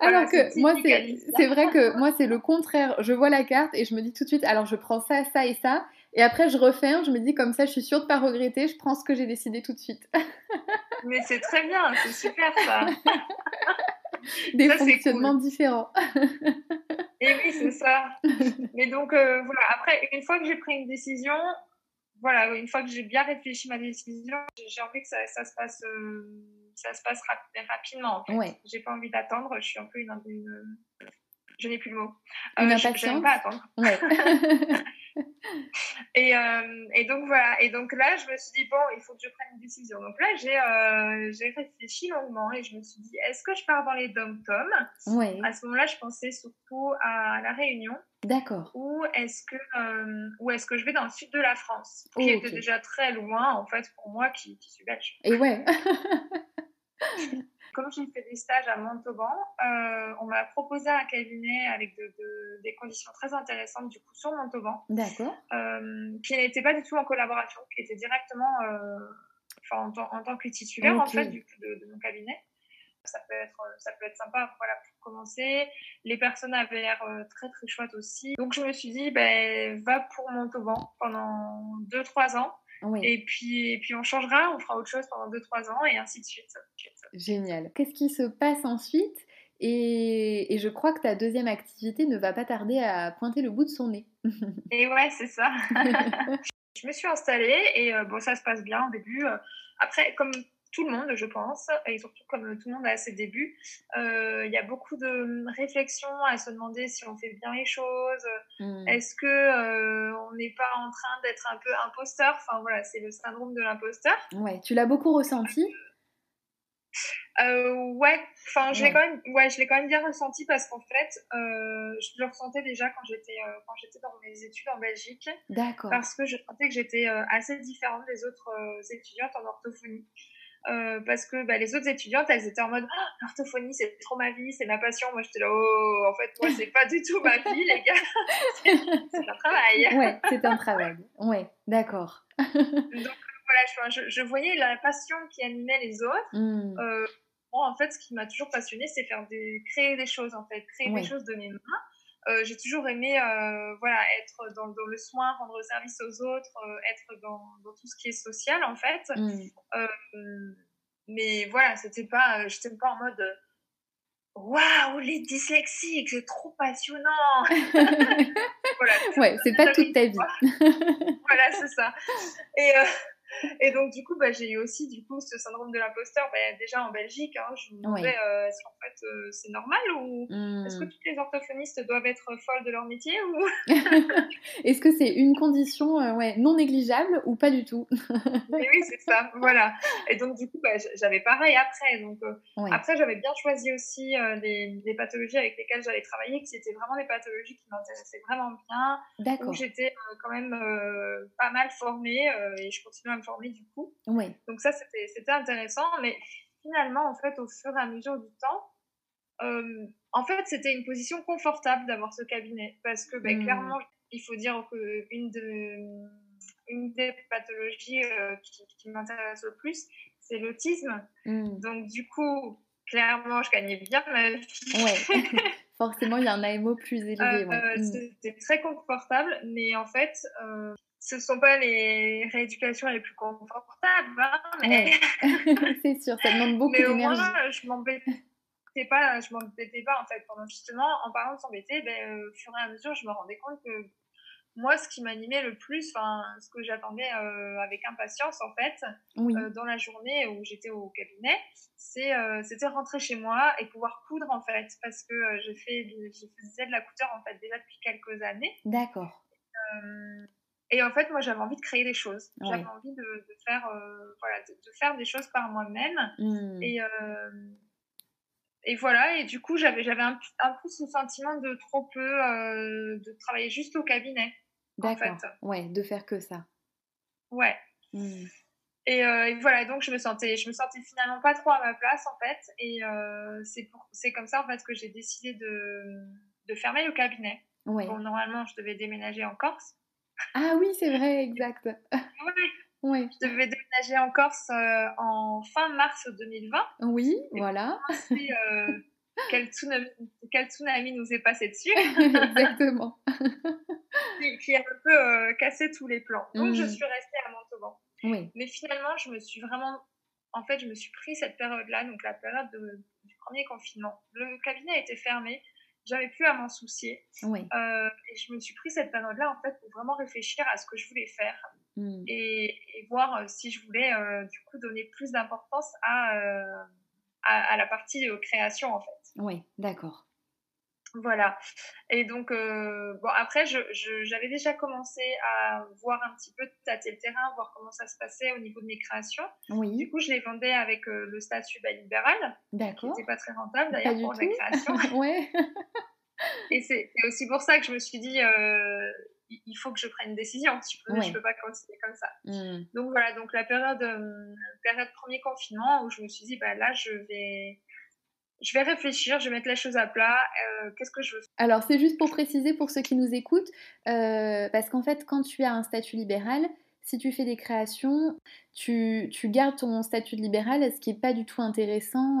alors que moi, c'est vrai que moi, c'est le contraire. Je vois la carte et je me dis tout de suite, alors je prends ça, ça et ça. Et après, je referme, je me dis comme ça, je suis sûre de pas regretter, je prends ce que j'ai décidé tout de suite. Mais c'est très bien, c'est super ça. Des fonctionnements différents. Et oui, c'est ça. Mais donc, euh, voilà, après, une fois que j'ai pris une décision, voilà, une fois que j'ai bien réfléchi ma décision, j'ai envie que ça, se passe. Euh, ça se passe rapidement. En fait. J'ai pas envie d'attendre. Je suis un peu une, une je n'ai plus le mot. Une euh, Je pas attendre. et, euh, et, donc voilà. Et donc là, je me suis dit bon, il faut que je prenne une décision. Donc là, j'ai euh, j'ai réfléchi longuement et je me suis dit est-ce que je pars dans les dom-toms? Oui. À ce moment-là, je pensais surtout à la Réunion. D'accord. Ou est-ce que ou est-ce que je vais dans le sud de la France, qui était déjà très loin en fait pour moi qui, qui suis belge. Et ouais. comme j'ai fait des stages à Montauban, euh, on m'a proposé un cabinet avec des conditions très intéressantes du coup sur Montauban. D'accord. Euh, qui n'était pas du tout en collaboration, qui était directement euh, en, tant que titulaire en fait du, de, de, mon cabinet. Ça peut être, ça peut être sympa voilà, pour commencer. Les personnes avaient l'air très très chouettes aussi. Donc je me suis dit, ben, va pour Montauban pendant 2-3 ans. Et, puis, et puis on changera, on fera autre chose pendant 2-3 ans et ainsi de suite. Génial. Qu'est-ce qui se passe ensuite? Et, et, je crois que ta deuxième activité ne va pas tarder à pointer le bout de son nez. et ouais, c'est ça. je me suis installée et euh, bon, ça se passe bien au début. Euh, après, comme tout le monde, je pense, et surtout comme tout le monde a ses débuts, euh, il y a beaucoup de réflexions à se demander si on fait bien les choses. Hmm. Est-ce que euh, on n'est pas en train d'être un peu imposteur? Enfin voilà, c'est le syndrome de l'imposteur. Ouais, tu l'as beaucoup ressenti? Euh, ouais, enfin je l'ai quand même, ouais, je l'ai quand même bien ressenti parce qu'en fait, euh, je le ressentais déjà quand j'étais euh, quand j'étais dans mes études en Belgique. D'accord. Parce que je sentais que j'étais assez différente des autres étudiantes en orthophonie. Parce que bah, les autres étudiantes, elles étaient en mode oh, l'orthophonie, c'est trop ma vie, c'est ma passion. Moi, j'étais là, oh, en fait, moi, c'est pas du tout ma vie, les gars. c'est un travail. Ouais, c'est un travail. Ouais, d'accord. Donc, voilà, je, je, voyais la passion qui animait les autres. Euh, moi, en fait, ce qui m'a toujours passionné, c'est faire des, créer des choses, en fait, créer des choses de mes mains. Euh, j'ai toujours aimé euh, voilà, être dans, dans, le soin, rendre service aux autres, être dans, dans, tout ce qui est social, en fait. Mmh. mais voilà, c'était pas, j'étais pas en mode Waouh, les dyslexiques, c'est trop passionnant. voilà, ouais, c'est pas toute ta vie. voilà, c'est ça. Et, et donc, du coup, bah, j'ai eu aussi du coup, ce syndrome de l'imposteur bah, déjà en Belgique. Hein, je me demandais euh, est-ce qu'en fait euh, c'est normal ou est-ce que mmh. toutes les orthophonistes doivent être folles de leur métier ou... Est-ce que c'est une condition euh, ouais, non négligeable ou pas du tout? Oui, c'est ça, voilà. Et donc, du coup, bah, j'avais pareil après. Donc, Après, j'avais bien choisi aussi les, pathologies avec lesquelles j'allais travailler, qui étaient vraiment des pathologies qui m'intéressaient vraiment bien. D'accord. J'étais quand même pas mal formée et je continue à me former du coup. Oui. Donc ça, c'était intéressant. Mais finalement, en fait, au fur et à mesure du temps, euh, en fait, c'était une position confortable d'avoir ce cabinet. Parce que ben, hmm. clairement, il faut dire qu'une de, une des pathologies euh, qui, qui m'intéresse le plus, c'est l'autisme. Hmm. Donc du coup, clairement, je gagnais bien ma vie. Ouais. Forcément, il y a un AMO plus élevé. Euh, hmm. C'était très confortable, mais en fait, ce ne sont pas les rééducations les plus confortables, hein, mais... c'est sûr, ça demande beaucoup d'énergie. Mais au moins, je m'embêtais pas, je m'embêtais pas en fait. Pendant justement, en parlant de s'embêter, ben, euh, au fur et à mesure, je me rendais compte que moi, ce qui m'animait le plus, ce que j'attendais euh, avec impatience en fait, euh, dans la journée où j'étais au cabinet, c'était rentrer chez moi et pouvoir coudre en fait, parce que je faisais de la couture en fait déjà depuis quelques années. D'accord. Et en fait, moi, j'avais envie de créer des choses. J'avais envie de, de faire, euh, voilà, de, faire des choses par moi-même. Mmh. Et, euh, et voilà. Et du coup, j'avais, j'avais un, un, peu ce sentiment de trop peu, euh, de travailler juste au cabinet. D'accord. En fait. Ouais, de faire que ça. Ouais. Mmh. Et, et, voilà, donc je me sentais, je me sentais finalement pas trop à ma place en fait, et c'est c'est comme ça en fait que j'ai décidé de, de fermer le cabinet. Ouais. Bon, normalement, je devais déménager en Corse, ah oui, c'est vrai, exact. Oui. Je devais déménager en Corse euh, en fin mars 2020. Oui, voilà. euh, quel, tsunami, nous est passé dessus. Exactement. qui, a un peu euh, cassé tous les plans. Donc, je mm. suis restée à Montauban. Oui. Mais finalement, je me suis vraiment. En fait, je me suis pris cette période-là, donc la période du premier confinement. Le cabinet a été fermé j'avais plus à m'en soucier. Oui. Euh, et je me suis pris cette période-là en fait pour vraiment réfléchir à ce que je voulais faire hmm. et, voir euh, si je voulais euh, du coup donner plus d'importance à, à, la partie création en fait. Oui, d'accord. Voilà. Et donc, bon, après, j'avais je, déjà commencé à voir un petit peu, tâter le terrain, voir comment ça se passait au niveau de mes créations. Oui. Du coup, je les vendais avec le statut bas libéral. D'accord. Qui n'était pas très rentable d'ailleurs pour la création. ouais. Et c'est aussi pour ça que je me suis dit, euh, il faut que je prenne une décision. Je ne peux, pas continuer comme ça. Hmm. Donc voilà, donc la période, euh, période premier confinement où je me suis dit, bah, là, je vais, je vais réfléchir, je vais mettre les choses à plat. Euh, qu'est-ce que je veux Alors, c'est juste pour préciser pour ceux qui nous écoutent, parce qu'en fait, quand tu as un statut libéral, si tu fais des créations, tu, tu gardes ton statut de libéral, ce qui n'est pas du tout intéressant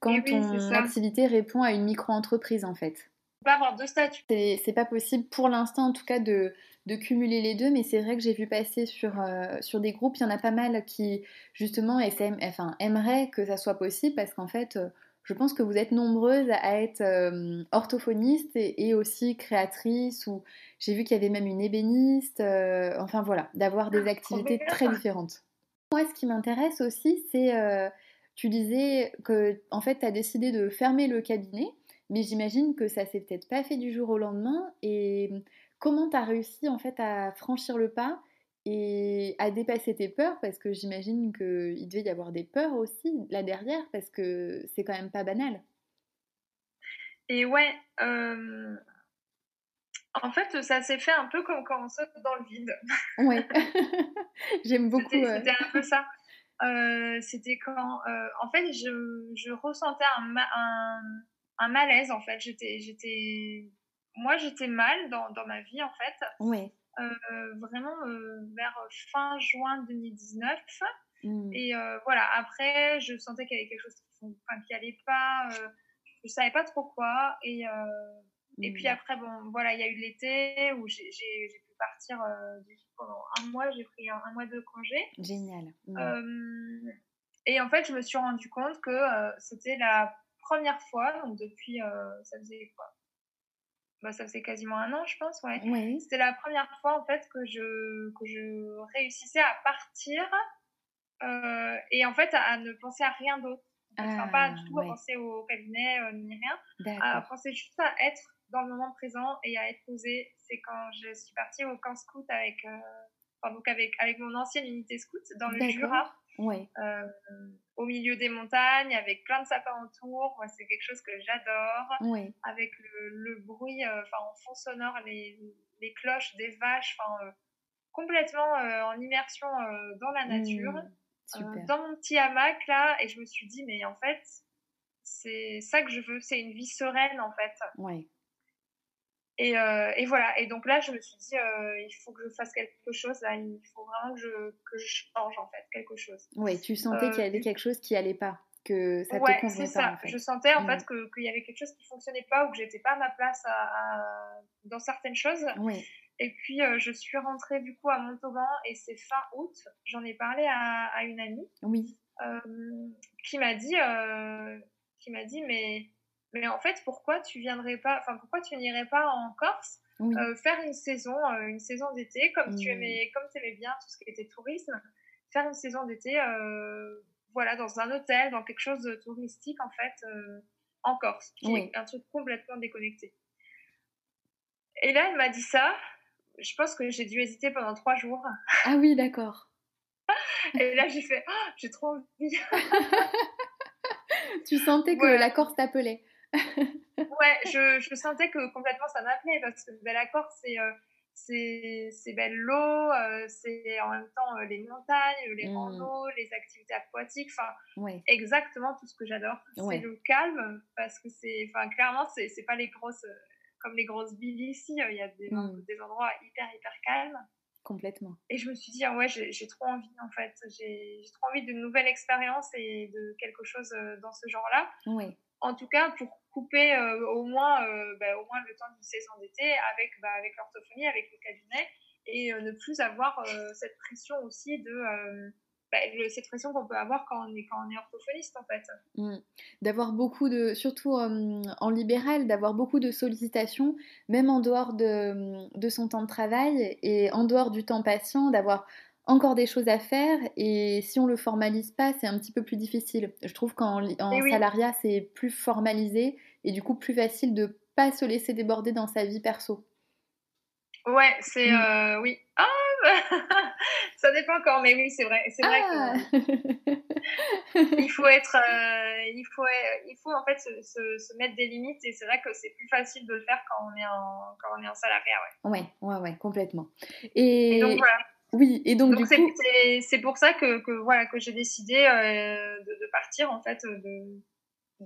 quand eh ton activité répond à une micro-entreprise, en fait pas avoir deux statuts. C'est pas possible pour l'instant en tout cas de, de cumuler les deux, mais c'est vrai que j'ai vu passer sur, euh, sur des groupes, il y en a pas mal qui justement enfin, aimeraient que ça soit possible parce qu'en fait, euh, je pense que vous êtes nombreuses à être euh, orthophonistes et, aussi créatrices, ou j'ai vu qu'il y avait même une ébéniste, enfin voilà, d'avoir des ah, activités très différentes. Moi, ce qui m'intéresse aussi, c'est, tu disais que en fait, tu as décidé de fermer le cabinet. Mais j'imagine que ça s'est peut-être pas fait du jour au lendemain. Et comment tu as réussi en fait à franchir le pas et à dépasser tes peurs parce que j'imagine qu'il devait y avoir des peurs aussi là derrière parce que c'est quand même pas banal. Et ouais, en fait, ça s'est fait un peu comme quand on saute dans le vide. Ouais, j'aime beaucoup. C'était un peu ça. c'était quand, en fait, je, je ressentais un, un, un, malaise, en fait. J'étais, j'étais, moi, j'étais mal dans, dans, ma vie, en fait. Ouais. Vraiment vers fin juin 2019. Mmh. Et voilà, après, je sentais qu'il y avait quelque chose qui, enfin, qui allait pas je savais pas trop quoi. Et, euh, et puis mmh. après, bon, voilà, il y a eu l'été où j'ai pu partir euh, pendant un mois. J'ai pris un, mois de congé. Génial. Mmh. Euh, et en fait, je me suis rendu compte que c'était la première fois, donc depuis, ça faisait quoi bah, ça faisait quasiment un an, je pense, ouais. Oui. C'était la première fois, en fait, que je, que je réussissais à partir et, en fait, à ne penser à rien d'autre. Ah, pas du tout à penser au cabinet euh, ni rien, à penser juste à être dans le moment présent et à être posé. C'est quand je suis partie au camp scout avec, euh, donc avec, avec mon ancienne unité scout dans le Jura. Euh, au milieu des montagnes, avec plein de sapins autour. Moi, c'est quelque chose que j'adore. Avec le, le bruit, enfin, en fond sonore, les, les cloches des vaches, enfin, complètement en immersion dans la nature. Mmh. Euh, dans mon petit hamac là et je me suis dit mais en fait c'est ça que je veux c'est une vie sereine en fait ouais et, euh, et, voilà et donc là je me suis dit euh, il faut que je fasse quelque chose là il faut vraiment que je, que je change en fait quelque chose ouais tu sentais qu'il y avait quelque chose qui allait pas que ça ouais, c'est ça. Je sentais en fait mm. qu'il y avait quelque chose qui fonctionnait pas ou que j'étais pas à ma place à, dans certaines choses. Oui. Et puis, euh, je suis rentrée du coup à Montauban et c'est fin août. J'en ai parlé à, une amie. Oui. Euh, qui m'a dit, euh, qui m'a dit, mais, mais en fait, pourquoi tu viendrais pas, enfin, pourquoi tu n'irais pas en Corse faire une saison, une saison d'été, comme tu aimais, comme aimais bien tout ce qui était tourisme, faire une saison d'été, voilà, dans un hôtel, dans quelque chose de touristique en fait, en Corse, qui est un truc complètement déconnecté. Et là, elle m'a dit ça je pense que j'ai dû hésiter pendant trois jours. Ah oui, d'accord. Et là, j'ai fait, oh, j'ai trop envie. tu sentais que la Corse t'appelait. Ouais, je, je, sentais que complètement ça m'appelait parce que ben, la Corse, c'est euh, c'est belle l'eau, euh, c'est en même temps euh, les montagnes, les mmh. les activités aquatiques, enfin exactement tout ce que j'adore. C'est le calme parce que c'est, enfin clairement c'est pas les grosses comme les grosses villes ici, euh, il y a hmm. des, endroits hyper, hyper calmes. Complètement. Et je me suis dit, ah ouais, j'ai trop envie, en fait. J'ai trop envie d'une nouvelle expérience et de quelque chose euh, dans ce genre-là. Oui. En tout cas, pour couper euh, au, moins, bah, au moins le temps saison d'été avec, bah, avec l'orthophonie, avec le cabinet, et ne plus avoir cette pression aussi de bah, cette pression qu'on peut avoir quand on est, quand on est orthophoniste en fait. Mmh. D'avoir beaucoup de, surtout en libéral, d'avoir beaucoup de sollicitations, même en dehors de, de, son temps de travail et en dehors du temps patient, d'avoir encore des choses à faire et si on le formalise pas, c'est un petit peu plus difficile. Je trouve qu'en en eh salariat, c'est plus formalisé et du coup plus facile de pas se laisser déborder dans sa vie perso. Ouais, c'est mmh. euh, oui. Ah ça dépend encore, mais oui, c'est vrai. C'est vrai que ah! il faut être, euh, il faut, il faut en fait se, se, mettre des limites et c'est vrai que c'est plus facile de le faire quand on est en, quand on est en salariat, ouais. Ouais, ouais, ouais, complètement. Et, donc voilà. Oui, et donc, du coup, c'est pour ça que, que voilà que j'ai décidé euh, de, de, partir en fait de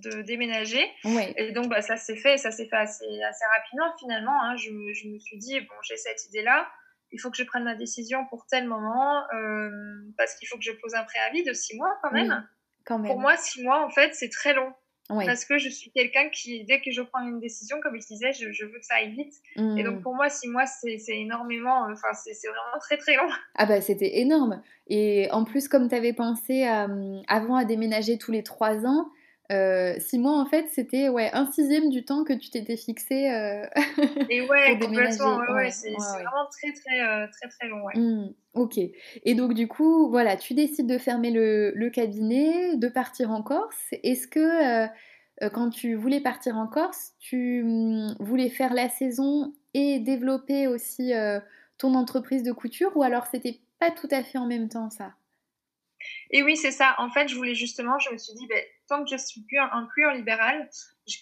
de déménager. Ouais. Et donc, bah, ça s'est fait, ça s'est fait assez, assez rapidement finalement. Hein. Je, je, me suis dit, bon, j'ai cette idée-là, il faut que je prenne ma décision pour tel moment, euh, parce qu'il faut que je pose un préavis de six mois quand même. quand même. Pour moi, six mois, en fait, c'est très long. Parce que je suis quelqu'un qui, dès que je prends une décision, comme je disais, je, je veux que ça aille vite. Et donc, mmh. pour moi, six mois, c'est énormément, enfin, c'est vraiment très, très long. Ah bah, c'était énorme. Et en plus, comme tu avais pensé euh, avant à déménager tous les trois ans, euh, six mois, en fait, c'était ouais, un sixième du temps que tu t'étais fixé. Euh, et ouais, complètement, ouais, c'est vraiment très, très, euh, très, très long. Mmh, ok. Et donc, du coup, voilà, tu décides de fermer le, le cabinet, de partir en Corse. Est-ce que quand tu voulais partir en Corse, tu mmh, voulais faire la saison et développer aussi ton entreprise de couture ou alors c'était pas tout à fait en même temps ça? Et oui, c'est ça. En fait, je voulais justement, je me suis dit, ben, tant que je suis plus un, en libéral,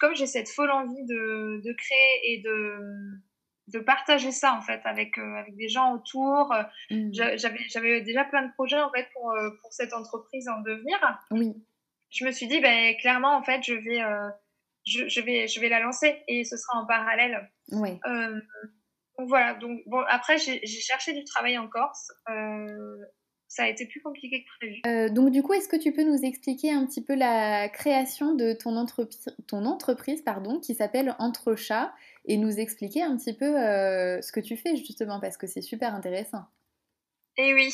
comme j'ai cette folle envie de, de, créer et de, de partager ça en fait avec, euh, avec des gens autour. Mmh. J'avais déjà plein de projets en fait pour, euh, pour cette entreprise en devenir. Oui. Je me suis dit, ben, clairement, en fait, je vais, euh, je, je, vais, je vais la lancer et ce sera en parallèle. Oui. donc voilà. Donc, bon, après, j'ai cherché du travail en Corse ça a été plus compliqué que prévu. Euh, donc du coup, est-ce que tu peux nous expliquer un petit peu la création de ton, ton entreprise pardon, qui s'appelle Entre Chats et nous expliquer un petit peu euh, ce que tu fais justement parce que c'est super intéressant. Eh oui.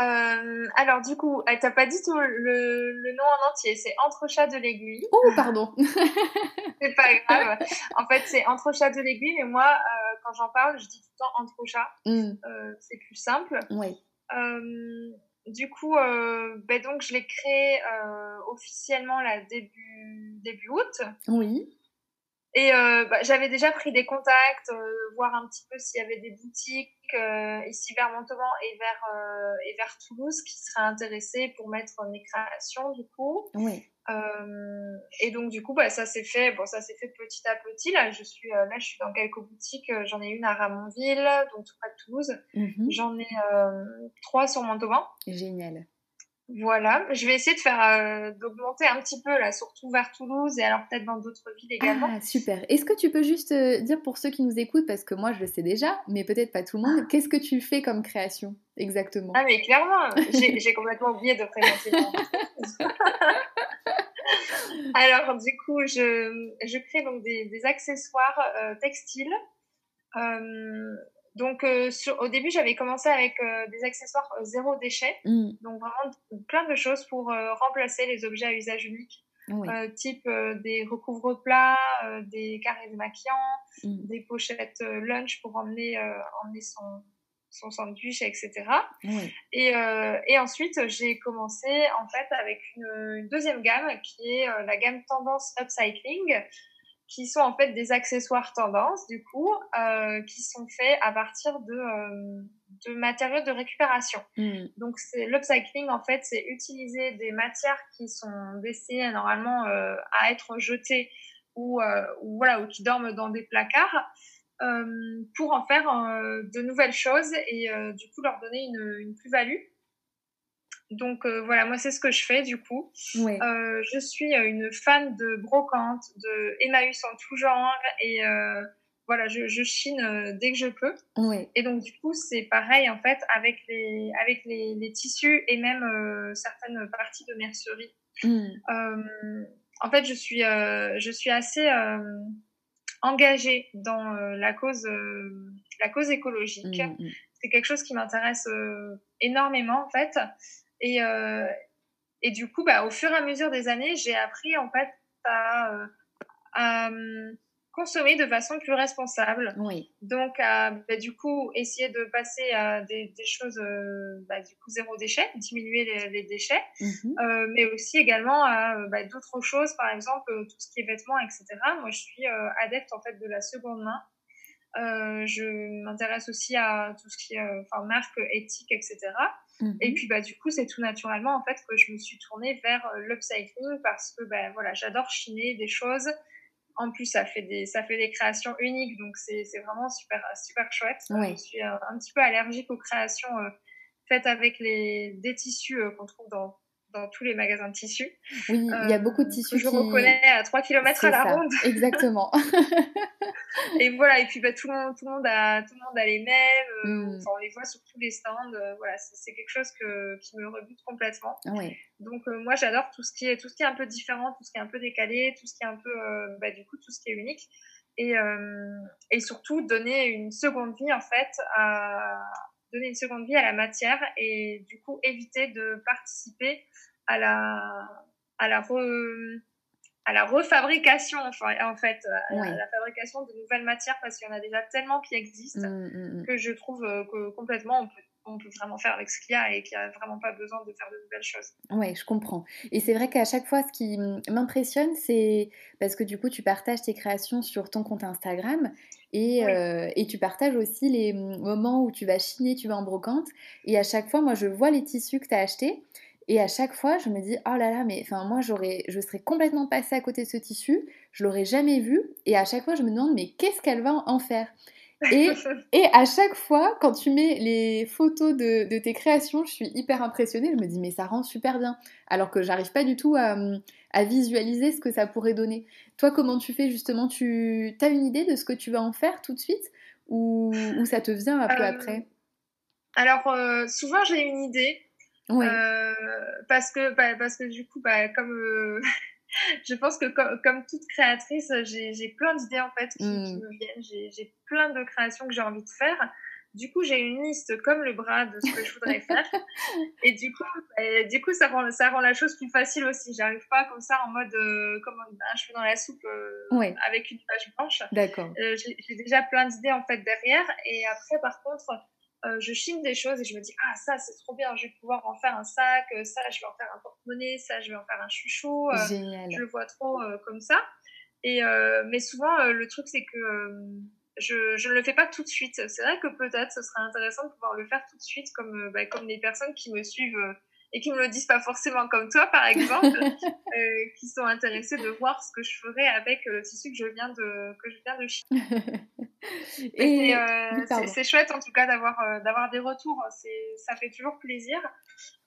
Euh, alors du coup, tu t'as pas dit tout le, nom en entier, c'est Entre Chats de l'aiguille. Oh pardon. c'est pas grave. En fait, c'est Entre Chats de l'aiguille, mais moi, quand j'en parle, je dis tout le temps Entre Chats. Mmh. c'est plus simple. Oui. Euh, du coup, euh, ben donc je l'ai créé euh, officiellement là début début août. Oui. Et bah, j'avais déjà pris des contacts, voir un petit peu s'il y avait des boutiques ici vers Montauban et vers et vers Toulouse qui seraient intéressées pour mettre mes créations du coup. Oui. Euh, et donc du coup, bah, ça s'est fait. Bon, ça s'est fait petit à petit. Là, je suis euh, là, je suis dans quelques boutiques. Euh, j'en ai une à Ramonville, donc tout près de Toulouse. Mhm. J'en ai trois sur Montauban. Génial. Voilà, je vais essayer de faire d'augmenter un petit peu là, surtout vers Toulouse et alors peut-être dans d'autres villes également. Ah super. Est-ce que tu peux juste dire pour ceux qui nous écoutent, parce que moi je le sais déjà, mais peut-être pas tout le monde, qu'est-ce que tu fais comme création exactement? Ah mais clairement, j'ai complètement oublié de présenter. Alors, du coup, je, je crée donc des, des accessoires euh, textiles. Euh, donc, euh, sur, au début, j'avais commencé avec des accessoires zéro déchet. Mm. Donc, vraiment plein de choses pour remplacer les objets à usage unique. type des recouvre-plats, des carrés démaquillants, mm. des pochettes lunch pour emmener, emmener son, son sandwich, etc. Et, euh, et, ensuite, j'ai commencé en fait avec une, deuxième gamme qui est euh, la gamme tendance upcycling, qui sont en fait des accessoires tendance du coup, euh, qui sont faits à partir de, de matériaux de récupération. Mm. Donc c'est l'upcycling en fait, c'est utiliser des matières qui sont destinées normalement à être jetées ou, ou voilà ou qui dorment dans des placards euh, pour en faire euh, de nouvelles choses et euh, du coup leur donner une, une plus-value. Donc voilà, moi c'est ce que je fais du coup. je suis une fan de brocante, de Emmaüs en tout genre et voilà, je, je chine dès que je peux. Et donc du coup c'est pareil en fait avec les avec les, les tissus et même certaines parties de mercerie. Mm. en fait je suis je suis assez engagée dans euh, la cause, euh, la cause écologique. Mm, mm. C'est quelque chose qui m'intéresse euh, énormément en fait. Et, et du coup, bah, au fur et à mesure des années, j'ai appris en fait à, à consommer de façon plus responsable. Oui. Donc, bah, du coup, essayer de passer à des, des choses, euh, bah, du coup, zéro déchet, diminuer les, déchets, mhm. euh, mais aussi également à bah, d'autres choses, par exemple, euh, tout ce qui est vêtements, etc. Moi, je suis adepte, en fait, de la seconde main. je m'intéresse aussi à tout ce qui est marque éthique, etc. Mhm. Et puis, bah, du coup, c'est tout naturellement, en fait, que je me suis tournée vers l'upcycling parce que, bah, voilà, j'adore chiner des choses en plus, ça fait des, ça fait des créations uniques, donc c'est vraiment super, super chouette. Je suis un, petit peu allergique aux créations euh, faites avec les, des tissus euh, qu'on trouve dans, dans tous les magasins de tissus. Oui, il y a beaucoup de euh, tissus. Que je reconnais à 3 km à la ronde. Exactement. et voilà, et puis bah, tout, le monde, tout, le monde a, tout le monde a les mêmes. Euh, mm. on les voit sur tous les stands. Euh, voilà, c'est quelque chose que, qui me rebute complètement. Donc moi, j'adore tout, ce qui est, tout ce qui est un peu différent, tout ce qui est un peu décalé, tout ce qui est un peu, bah, du coup, tout ce qui est unique. Et, et surtout, donner une seconde vie, en fait, à donner une seconde vie à la matière et du coup éviter de participer à la, à la, à la refabrication, enfin, en fait, à, la, fabrication de nouvelles matières parce qu'il y en a déjà tellement qui existent mmh, mmh, mmh. que je trouve euh, que complètement on peut, on peut vraiment faire avec ce qu'il y a et qu'il n'y a vraiment pas besoin de faire de nouvelles choses. Oui, je comprends. Et c'est vrai qu'à chaque fois, ce qui m'impressionne, c'est parce que du coup, tu partages tes créations sur ton compte Instagram et, euh, et, tu partages aussi les moments où tu vas chiner, tu vas en brocante. Et à chaque fois, moi, je vois les tissus que tu as achetés. Et à chaque fois, je me dis, oh là là, mais enfin, moi, j'aurais, je serais complètement passée à côté de ce tissu, je l'aurais jamais vu. Et à chaque fois, je me demande, mais qu'est-ce qu'elle va en faire? Et, et, à chaque fois, quand tu mets les photos de, tes créations, je suis hyper impressionnée. Je me dis, mais ça rend super bien. Alors que j'arrive pas du tout à, visualiser ce que ça pourrait donner. Toi, comment tu fais justement? Tu as une idée de ce que tu vas en faire tout de suite? Ou, ça te vient un peu euh, après? Alors, euh, souvent, j'ai une idée. Euh, parce, que, bah, parce que du coup, bah, comme je pense que comme, toute créatrice, j'ai plein d'idées en fait qui, mm. me viennent. J'ai plein de créations que j'ai envie de faire. Du coup, j'ai une liste comme le bras de ce que je voudrais faire. Et du coup, du coup ça, rend, ça rend la chose plus facile aussi. J'arrive pas comme ça en mode euh, comme un cheveu dans la soupe euh, avec une page blanche. D'accord. Euh, j'ai déjà plein d'idées en fait derrière. Et après, par contre, euh, je chine des choses et je me dis ah ça c'est trop bien je vais pouvoir en faire un sac euh, ça je vais en faire un porte-monnaie ça je vais en faire un chouchou euh, je le vois trop comme ça. Et mais souvent le truc c'est que je, je ne le fais pas tout de suite. C'est vrai que peut-être ce serait intéressant de pouvoir le faire tout de suite comme bah, comme les personnes qui me suivent et qui me le disent pas forcément comme toi par exemple qui sont intéressées de voir ce que je ferais avec le tissu que je viens de que je viens de chiner Et euh, c'est chouette en tout cas d'avoir euh, d'avoir des retours. Ça fait toujours plaisir.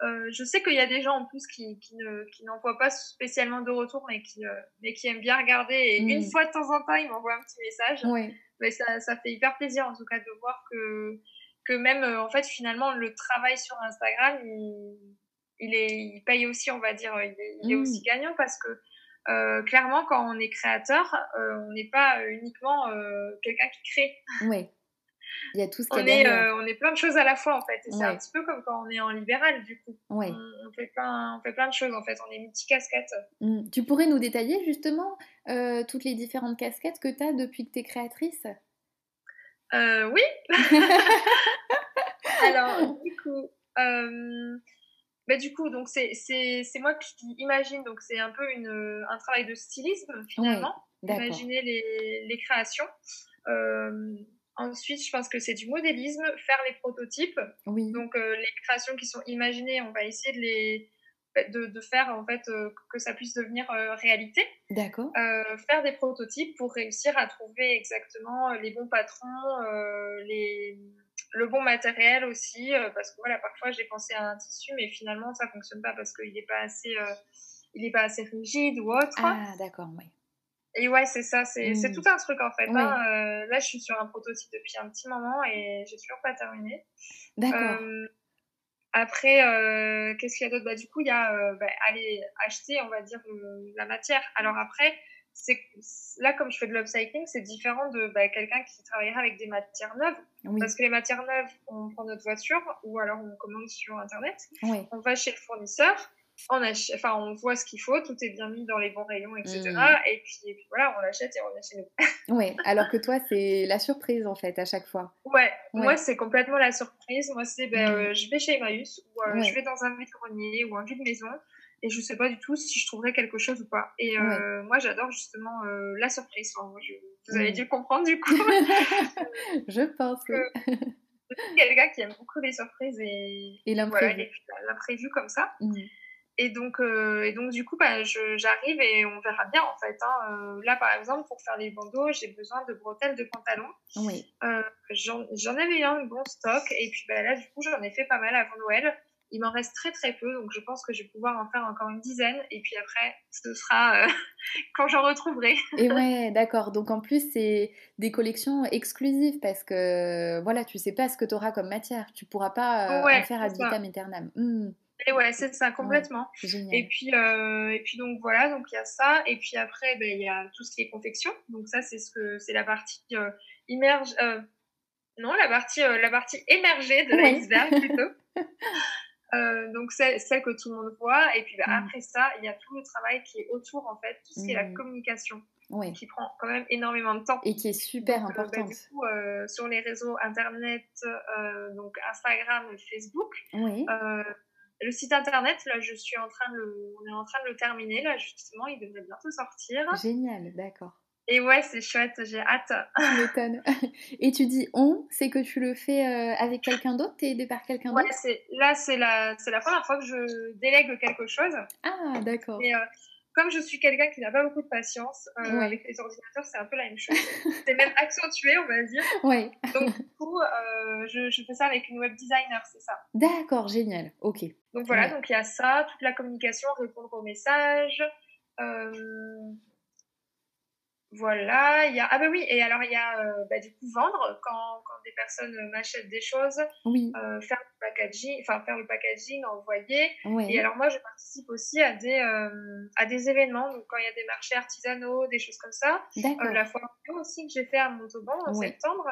Euh, je sais qu'il y a des gens en plus qui, qui n'envoient pas spécialement de retours, mais qui, mais qui aiment bien regarder. Et une mm. fois de temps en temps, ils m'envoient un petit message. Mais ça, ça, fait hyper plaisir en tout cas de voir que, que même en fait finalement le travail sur Instagram, il, est, il paye aussi, on va dire, il est mm. aussi gagnant parce que euh, clairement, quand on est créateur, euh, on n'est pas uniquement euh, quelqu'un qui crée. Oui. Il y a tout ce on est, on est plein de choses à la fois en fait. Et c'est un petit peu comme quand on est en libéral du coup. On, fait plein, on fait plein de choses en fait. On est multi-casquettes. Mmh. Tu pourrais nous détailler justement toutes les différentes casquettes que tu as depuis que tu es créatrice Oui. Alors, du coup, bah, du coup, donc c'est, moi qui imagine, donc c'est un peu une, un travail de stylisme finalement, imaginer les, les créations. Euh, ensuite, je pense que c'est du modélisme, faire les prototypes. Oui. Donc euh, les créations qui sont imaginées, on va essayer de les de, de faire en fait euh, que ça puisse devenir réalité. D'accord. faire des prototypes pour réussir à trouver exactement les bons patrons, les le bon matériel aussi, euh, parce que voilà, parfois j'ai pensé à un tissu, mais finalement ça fonctionne pas parce qu'il n'est pas assez, euh, il est pas assez rigide ou autre. Ah, d'accord, oui. Et ouais, c'est ça, c'est mmh. tout un truc en fait. Hein. Euh, là, je suis sur un prototype depuis un petit moment et j'ai toujours pas terminé. D'accord. après, qu'est-ce qu'il y a d'autre? Bah, Du coup, il y a bah, aller acheter, on va dire, la matière. Alors après, là comme je fais de l'upcycling c'est différent de bah, quelqu'un qui travaillerait avec des matières neuves. Parce que les matières neuves on prend notre voiture ou alors on commande sur internet. On va chez le fournisseur on achète, enfin on voit ce qu'il faut tout est bien mis dans les bons rayons etc mmh. et, puis, voilà on l'achète et on est chez nous. Oui alors que toi c'est la surprise en fait à chaque fois. Ouais, moi c'est complètement la surprise. Moi c'est ben, mmh. euh, je vais chez Emmaüs ou euh, je vais dans un vide-grenier ou un vide-maison et je sais pas du tout si je trouverais quelque chose ou pas. Et euh, moi, j'adore justement euh, la surprise. vous avez dû comprendre du coup. je pense. Que, je suis quelqu'un qui aime beaucoup les surprises et, et l'imprévu. Voilà, comme ça. Mm. Et donc, euh, et donc, du coup, bah, j'arrive et on verra bien en fait. Hein. là, par exemple, pour faire les bandeaux, j'ai besoin de bretelles de pantalon. Oui. j'en avais un bon stock et puis bah, là, du coup, j'en ai fait pas mal avant Noël. Il m'en reste très très peu, donc je pense que je vais pouvoir en faire encore une dizaine. Et puis après, ce sera euh, quand j'en retrouverai. et ouais, d'accord. Donc en plus, c'est des collections exclusives parce que voilà, tu sais pas ce que tu auras comme matière. Tu pourras pas euh, en faire ad vitam aeternam. Mmh. Et ouais, c'est ça, complètement. et, puis, euh, et puis donc voilà, donc il y a ça. Et puis après, ben, il y a tout ce qui est confection. Donc ça, c'est ce que c'est la partie immerge. non, la partie, la partie émergée de l'iceberg plutôt. donc c'est celle que tout le monde voit. Et puis bah, mm. après ça, il y a tout le travail qui est autour, en fait, tout ce qui est la mm. communication. qui prend quand même énormément de temps. Et qui est super bah, importante. du coup, sur les réseaux Internet, donc Instagram Facebook, oui. le site Internet, là, je suis en train de le, on est en train de le terminer, là, justement, il devrait bientôt sortir. Génial, d'accord. Et ouais, c'est chouette, j'ai hâte. Et tu dis on, c'est que tu le fais euh, avec quelqu'un d'autre T'es aidé par quelqu'un d'autre? là, c'est la, la première fois que je délègue quelque chose. Ah, d'accord. Et euh, comme je suis quelqu'un qui n'a pas beaucoup de patience, euh, avec les ordinateurs, c'est un peu la même chose. c'est même accentué, on va dire. Ouais. Donc, du coup, je, je, fais ça avec une web designer, c'est ça. D'accord, génial. Ok. Donc voilà, donc il y a ça, toute la communication, répondre aux messages. Voilà, il y a ah bah oui et alors il y a euh, bah, du coup vendre quand, quand des personnes m'achètent des choses, oui. euh, faire le packaging, enfin faire le packaging, envoyer. Et alors moi je participe aussi à des euh, à des événements donc quand il y a des marchés artisanaux, des choses comme ça. Euh, la foire aussi que j'ai fait à Montauban en septembre.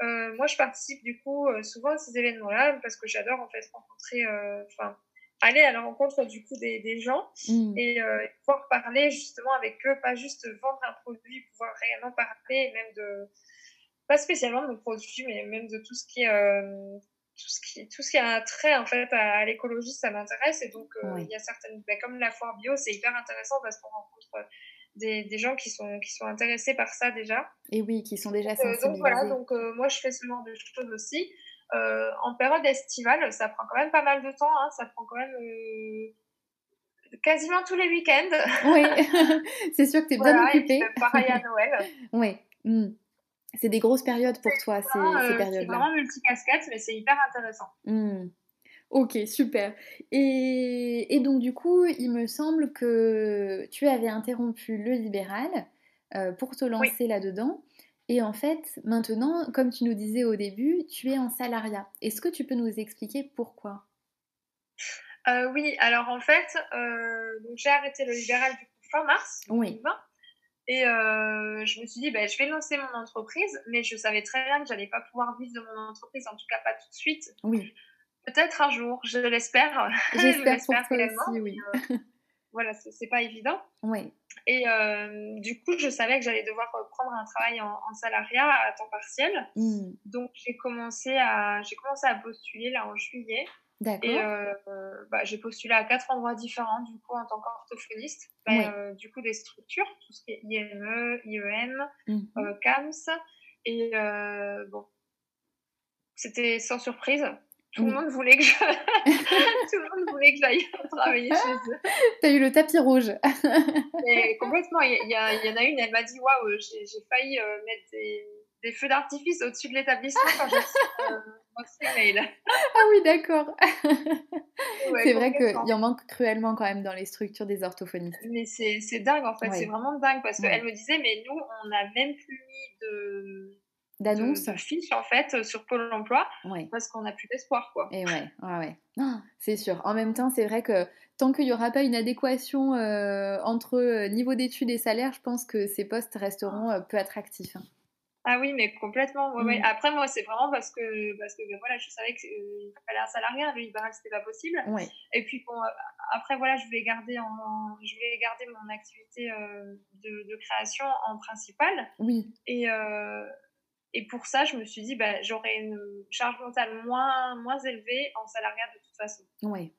moi je participe du coup souvent à ces événements-là parce que j'adore en fait rencontrer enfin aller à la rencontre du coup des, des gens mm. et euh, pouvoir parler justement avec eux, pas juste vendre un produit, pouvoir réellement parler, même de, pas spécialement de nos produits, mais même de tout ce qui est, euh, tout ce qui, tout ce qui a trait en fait à, l'écologie, ça m'intéresse et donc euh, il y a certaines, ben, comme la foire bio, c'est hyper intéressant parce qu'on rencontre des, des, gens qui sont, qui sont intéressés par ça déjà. Et oui, qui sont déjà sensibilisés. donc voilà, donc moi je fais ce genre de choses aussi. Euh, en période estivale, ça prend quand même pas mal de temps. Hein, ça prend quand même euh, quasiment tous les week-ends. Oui, c'est sûr que tu es bien occupée. Pareil à Noël. oui. Hmm. C'est des grosses périodes pour toi, ces, euh, périodes-là. C'est vraiment multicasquette, mais c'est hyper intéressant. Hmm. Ok, super. Et, et, donc, du coup, il me semble que tu avais interrompu le libéral pour te lancer là-dedans. Et en fait, maintenant, comme tu nous disais au début, tu es en salariat. Est-ce que tu peux nous expliquer pourquoi? Euh, Oui, alors en fait, euh, j'ai arrêté le libéral du coup fin mars 2020. Et euh, je me suis dit, ben, je vais lancer mon entreprise, mais je savais très bien que j'allais pas pouvoir vivre de mon entreprise, en tout cas pas tout de suite. Oui. Peut-être un jour, je l'espère. J'espère pour toi aussi, oui. voilà, c'est pas évident. Oui. Et euh, du coup, je savais que j'allais devoir prendre un travail en, salariat à temps partiel. Hmm. Donc, j'ai commencé, à, commencé à postuler là en juillet. D'accord. Et euh, bah, j'ai postulé à quatre endroits différents, du coup, en tant qu'orthophoniste. Bah, euh, du coup, des structures, tout ce qui est IME, IEM, mhm. CAMS. Et bon, c'était sans surprise. Tout le monde voulait que je... tout le monde voulait que j'aille travailler chez eux. T'as eu le tapis rouge. Et complètement. Il y, y, en a une, elle m'a dit waouh, j'ai failli euh, mettre des, des feux d'artifice au-dessus de l'établissement quand j'ai reçu euh, mail. Ah oui, d'accord. c'est vrai qu'il y en manque cruellement quand même dans les structures des orthophonistes. Mais c'est dingue en fait, c'est vraiment dingue parce qu'elle me disait, mais nous, on n'a même plus mis de d'annonces de, fiches en fait euh, sur Pôle Emploi parce qu'on n'a plus d'espoir quoi. Et ouais, ouais, ouais. c'est sûr. En même temps, c'est vrai que tant qu'il n'y aura pas une adéquation euh, entre euh, niveau d'études et salaire, je pense que ces postes resteront peu attractifs. Hein. Ah oui, mais complètement. Ouais, mm. Après, moi, c'est vraiment parce que, parce que ben, voilà, je savais qu'il fallait un salarié, le libéral, c'était pas possible. Et puis, bon, après, voilà, je voulais garder, en, je voulais garder mon activité de, de, création en principal. Oui. Et, et pour ça, je me suis dit, bah, j'aurais une charge mentale moins, moins élevée en salariat de toute façon. Oui.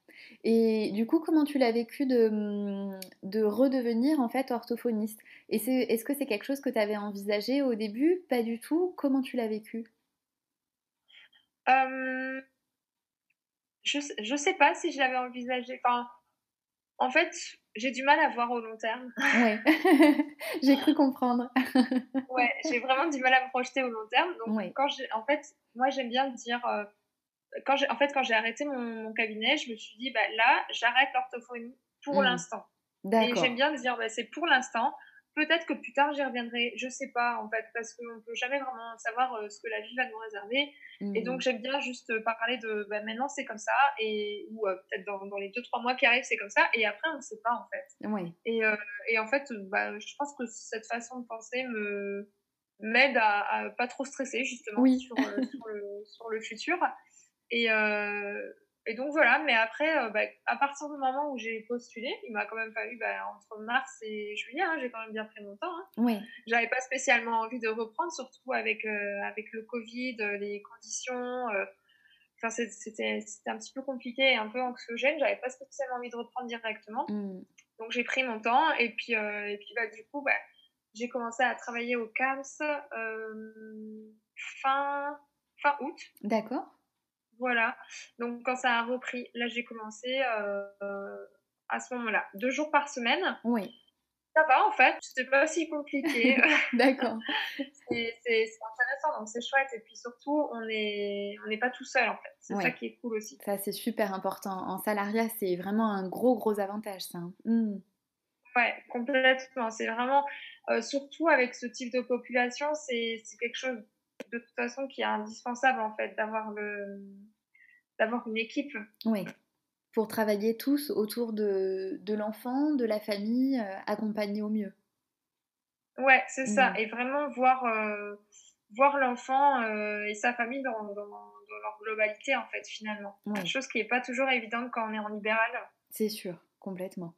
Et du coup, comment tu l'as vécu de, de redevenir en fait orthophoniste? Et est-ce que c'est quelque chose que tu avais envisagé au début? Pas du tout? Comment tu l'as vécu? Euh, Je ne sais pas si je l'avais envisagé. Enfin, en fait, j'ai du mal à voir au long terme. Ouais, j'ai cru comprendre. ouais, j'ai vraiment du mal à me projeter au long terme. Donc, quand j'ai, en fait, moi, j'aime bien dire, euh, quand j'ai, en fait, quand j'ai arrêté mon, cabinet, je me suis dit, bah, là, j'arrête l'orthophonie pour mmh. l'instant. Et j'aime bien dire, bah, c'est pour l'instant. Peut-être que plus tard j'y reviendrai, je sais pas en fait, parce qu'on ne peut jamais vraiment savoir euh, ce que la vie va nous réserver. Et donc mmh. j'aime bien juste parler de bah, maintenant c'est comme ça, et ou euh, peut-être dans, dans, les 2-3 mois qui arrivent c'est comme ça, et après on ne sait pas en fait. Oui. Et, euh, et en fait, bah, je pense que cette façon de penser me m'aide à, à, pas trop stresser justement sur, sur, le, sur, le, futur. Et, et donc voilà, mais après, euh, bah, à partir du moment où j'ai postulé, il m'a quand même fallu bah, entre mars et juillet, hein, j'ai quand même bien pris mon temps. Hein. Oui. J'avais pas spécialement envie de reprendre, surtout avec, euh, avec le Covid, euh, les conditions. Enfin, c'était un petit peu compliqué et un peu anxiogène. J'avais pas spécialement envie de reprendre directement. Mm. Donc j'ai pris mon temps et puis, et puis bah, du coup, bah, j'ai commencé à travailler au CAMS fin, fin août. D'accord. Voilà. Donc quand ça a repris, là j'ai commencé euh, à ce moment-là, deux jours par semaine. Oui. Ça va en fait, c'était pas si compliqué. D'accord. c'est intéressant, donc c'est chouette. Et puis surtout, on n'est on pas tout seul en fait. C'est ça qui est cool aussi. Ça c'est super important. En salariat, c'est vraiment un gros gros avantage ça. Mmh. Ouais, complètement. C'est vraiment, euh, surtout avec ce type de population, c'est quelque chose de toute façon qui est indispensable en fait d'avoir le d'avoir une équipe. Oui. Pour travailler tous autour de, de l'enfant, de la famille, euh, accompagner au mieux. Ouais, c'est ça. Et vraiment voir, euh, voir l'enfant euh, et sa famille dans, dans, leur globalité, en fait, finalement. Ouais. Chose qui n'est pas toujours évidente quand on est en libéral. C'est sûr, complètement.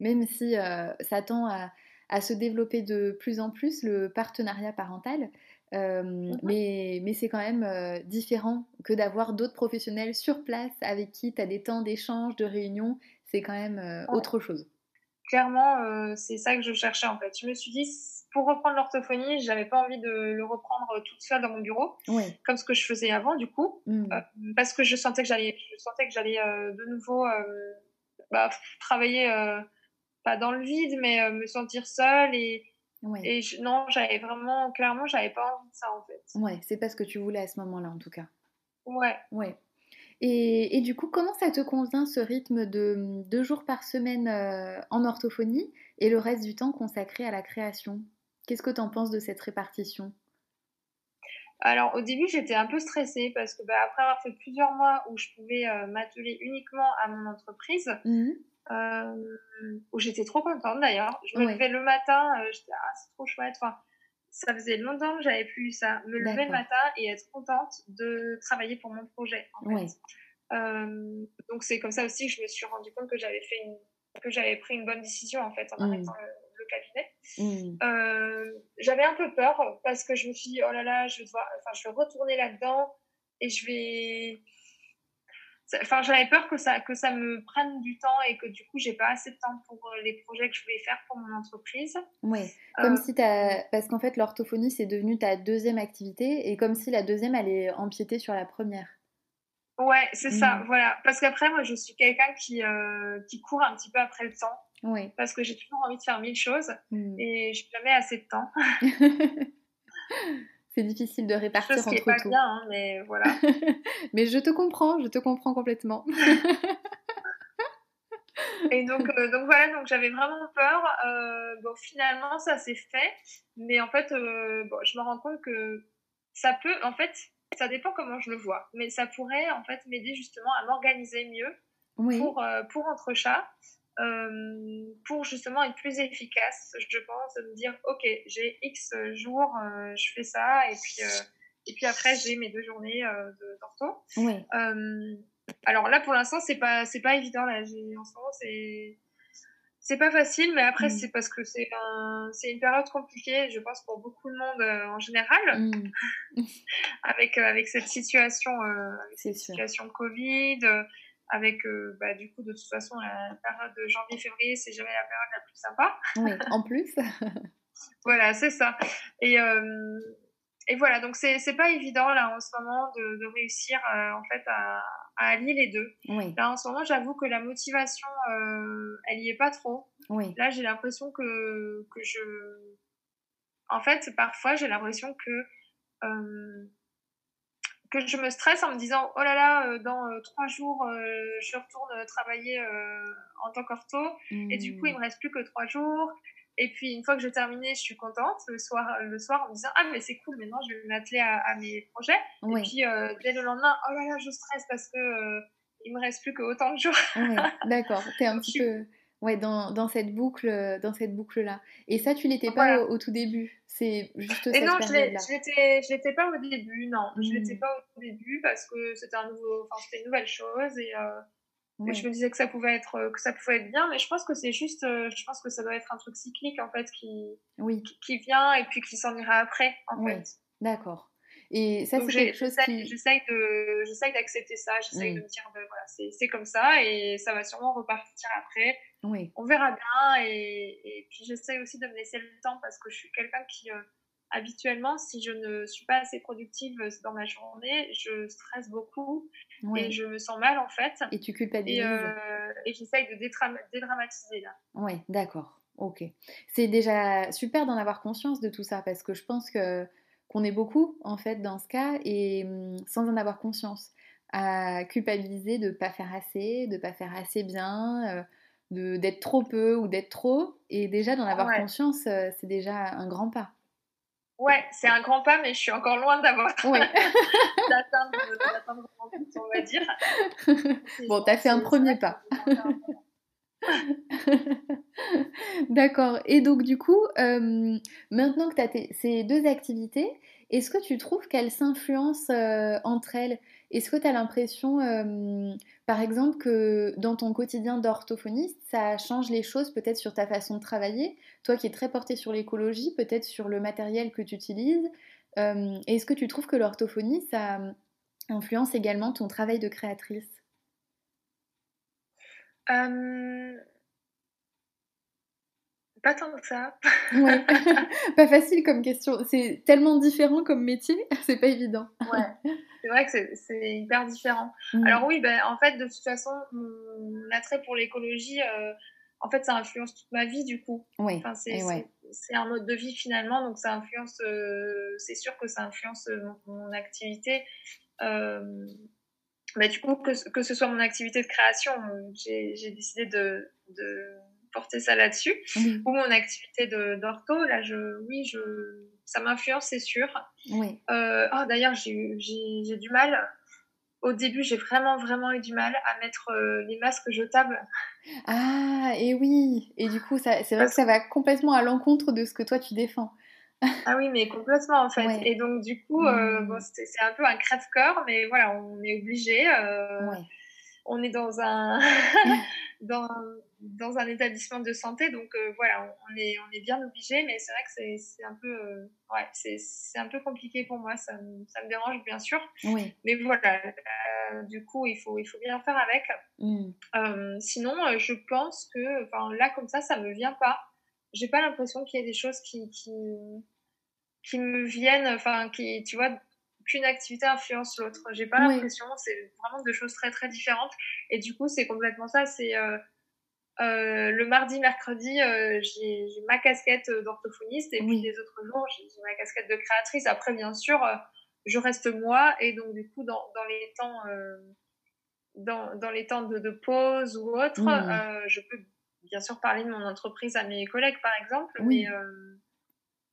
Même si ça tend à, à, se développer de plus en plus, le partenariat parental, Mmh mais, mais c'est quand même différent que d'avoir d'autres professionnels sur place avec qui tu as des temps d'échange, de réunion. C'est quand même autre chose. Clairement, c'est ça que je cherchais en fait. Je me suis dit, pour reprendre l'orthophonie, j'avais pas envie de le reprendre toute seule dans mon bureau, comme ce que je faisais avant du coup, mmh. parce que je sentais que j'allais, je sentais que j'allais de nouveau bah, travailler pas dans le vide, mais me sentir seule et et non, j'avais vraiment, clairement, j'avais pas envie de ça en fait. Ouais, c'est pas ce que tu voulais à ce moment-là en tout cas. Ouais. Ouais. Et, et, du coup, comment ça te convient ce rythme de deux jours par semaine euh, en orthophonie et le reste du temps consacré à la création? Qu'est-ce que tu en penses de cette répartition? Alors au début j'étais un peu stressée parce que bah, après avoir fait plusieurs mois où je pouvais euh, m'atteler uniquement à mon entreprise, mmh où j'étais trop contente d'ailleurs. Je me levais le matin, euh, j'étais ah, c'est trop chouette. Enfin, ça faisait longtemps que j'avais plus eu ça. Me lever le matin et être contente de travailler pour mon projet. Euh, donc c'est comme ça aussi que je me suis rendu compte que j'avais fait une, que j'avais pris une bonne décision en fait en mmh. arrêtant le, cabinet. Mmh. j'avais un peu peur parce que je me suis dit oh là là je vais enfin je vais retourner là-dedans et je vais Enfin, j'avais peur que ça, que ça me prenne du temps et que du coup, j'ai pas assez de temps pour euh, les projets que je voulais faire pour mon entreprise. Oui, comme euh, si tu as. Parce qu'en fait, l'orthophonie, c'est devenu ta deuxième activité et comme si la deuxième allait empiéter sur la première. Ouais, c'est ça, mm. voilà. Parce qu'après, moi, je suis quelqu'un qui, euh, qui court un petit peu après le temps. Oui. Parce que j'ai toujours envie de faire mille choses mm. et j'ai jamais assez de temps. c'est difficile de répartir Chose entre qui est pas bien, hein, mais voilà. mais je te comprends, je te comprends complètement. Et donc, euh, donc voilà, donc j'avais vraiment peur. Euh, bon, finalement, ça s'est fait, mais en fait, euh, bon, je me rends compte que ça peut, en fait, ça dépend comment je le vois, mais ça pourrait en fait m'aider justement à m'organiser mieux pour pour Entrechat euh, pour justement être plus efficace, je pense, de me dire, ok, j'ai X jours, euh, je fais ça, et puis, euh, et puis après, j'ai mes deux journées d'ortho. Oui. alors là, pour l'instant, c'est pas, c'est pas évident, là, en ce moment, c'est c'est pas facile, mais après, mm. c'est parce que c'est un, une période compliquée, je pense, pour beaucoup de monde en général, mm. avec, avec cette situation, avec cette situation Covid, avec euh, bah, du coup de toute façon la période de janvier-février c'est jamais la période la plus sympa. Oui, en plus. voilà, c'est ça. Et, euh, et voilà, donc c'est pas évident là en ce moment de, de réussir euh, en fait à, à, allier les deux. Oui. Là en ce moment j'avoue que la motivation elle y est pas trop. Oui. Là j'ai l'impression que, que je... En fait parfois j'ai l'impression que que je me stresse en me disant oh là là euh, dans euh, trois jours euh, je retourne travailler en tant qu'ortho. Et du coup il me reste plus que trois jours. Et puis une fois que j'ai terminé je suis contente le soir le soir en me disant ah mais c'est cool maintenant je vais m'atteler à, mes projets. Et puis dès le lendemain oh là là je stresse parce que il me reste plus que autant de jours. D'accord. T'es un petit peu Ouais, dans, dans, cette boucle, dans cette boucle-là. Et ça, tu l'étais pas au, tout début. C'est juste Et non, je l'étais pas au début. Non, je l'étais mmh. pas au début parce que c'était un nouveau, enfin, c'était une nouvelle chose et, euh, je me disais que ça pouvait être, que ça pouvait être bien. Mais je pense que c'est juste, euh, je pense que ça doit être un truc cyclique en fait qui, oui. qui, vient et puis qui s'en ira après en oui. fait. D'accord. Et ça, c'est quelque chose qui... J'essaye d'accepter ça, j'essaye de me dire, ben, voilà, c'est comme ça et ça va sûrement repartir après. Oui. On verra bien et, et puis j'essaye aussi de me laisser le temps parce que je suis quelqu'un qui, euh, habituellement, si je ne suis pas assez productive dans ma journée, je stresse beaucoup et je me sens mal en fait. Et tu culpabilises. Et, euh, et j'essaye de dédramatiser là. Oui, d'accord. Ok. C'est déjà super d'en avoir conscience de tout ça parce que je pense que qu'on est beaucoup en fait dans ce cas et hum, sans en avoir conscience à culpabiliser de pas faire assez, de pas faire assez bien, euh, d'être trop peu ou d'être trop et déjà d'en avoir conscience euh, c'est déjà un grand pas. Ouais, c'est un grand pas, mais je suis encore loin d'avoir ouais. d'atteindre on va dire. Bon, t'as fait un premier pas. D'accord. Et donc, du coup, euh, maintenant que tu as ces deux activités, est-ce que tu trouves qu'elles s'influencent euh, entre elles? Est-ce que tu as l'impression, euh, par exemple, que dans ton quotidien d'orthophoniste, ça change les choses peut-être sur ta façon de travailler? Toi qui es très porté sur l'écologie, peut-être sur le matériel que tu utilises. Est-ce que tu trouves que l'orthophonie, ça influence également ton travail de créatrice? Pas tant que ça. ouais. pas facile comme question. C'est tellement différent comme métier, c'est pas évident. ouais, c'est vrai que c'est hyper différent. Mmh. Alors oui, ben, en fait, de toute façon, mon attrait pour l'écologie, euh, en fait, ça influence toute ma vie du coup. Oui. Enfin, c'est un mode de vie finalement, donc ça influence, euh, c'est sûr que ça influence euh, mon, activité. Mais du coup, que, que, ce soit mon activité de création, j'ai décidé de, de porter ça là-dessus. Ou mon activité d'ortho, là, je, oui, je, ça m'influence, c'est sûr. Oui. Euh, oh, D'ailleurs, j'ai du mal. Au début, j'ai vraiment, vraiment eu du mal à mettre euh, les masques jetables. Ah, et oui. Et du coup, c'est vrai que ça va complètement à l'encontre de ce que toi, tu défends. Ah oui, mais complètement en fait. Et donc du coup, euh, mmh. c'est un peu un crève-cœur, mais voilà, on est obligé. Euh, on est dans un dans, dans, un établissement de santé, donc euh, voilà, on est on est bien obligé, mais c'est vrai que c'est un peu ouais, c'est un peu compliqué pour moi. Ça, ça me dérange bien sûr. Oui. Mais voilà, du coup, il faut il faut bien faire avec. Mmh. sinon, je pense que là comme ça, ça me vient pas j'ai pas l'impression qu'il y ait des choses qui, qui, qui me viennent, enfin, qui, tu vois, qu'une activité influence l'autre. J'ai pas l'impression, c'est vraiment deux choses très très différentes. Et du coup, c'est complètement ça. C'est euh, euh, le mardi, mercredi, euh, j'ai ma casquette d'orthophoniste et puis les autres jours, j'ai ma casquette de créatrice. Après, bien sûr, je reste moi et donc du coup, dans, dans les temps, dans, dans, les temps de, de pause ou autre, je peux bien sûr parler de mon entreprise à mes collègues, par exemple, mais, euh,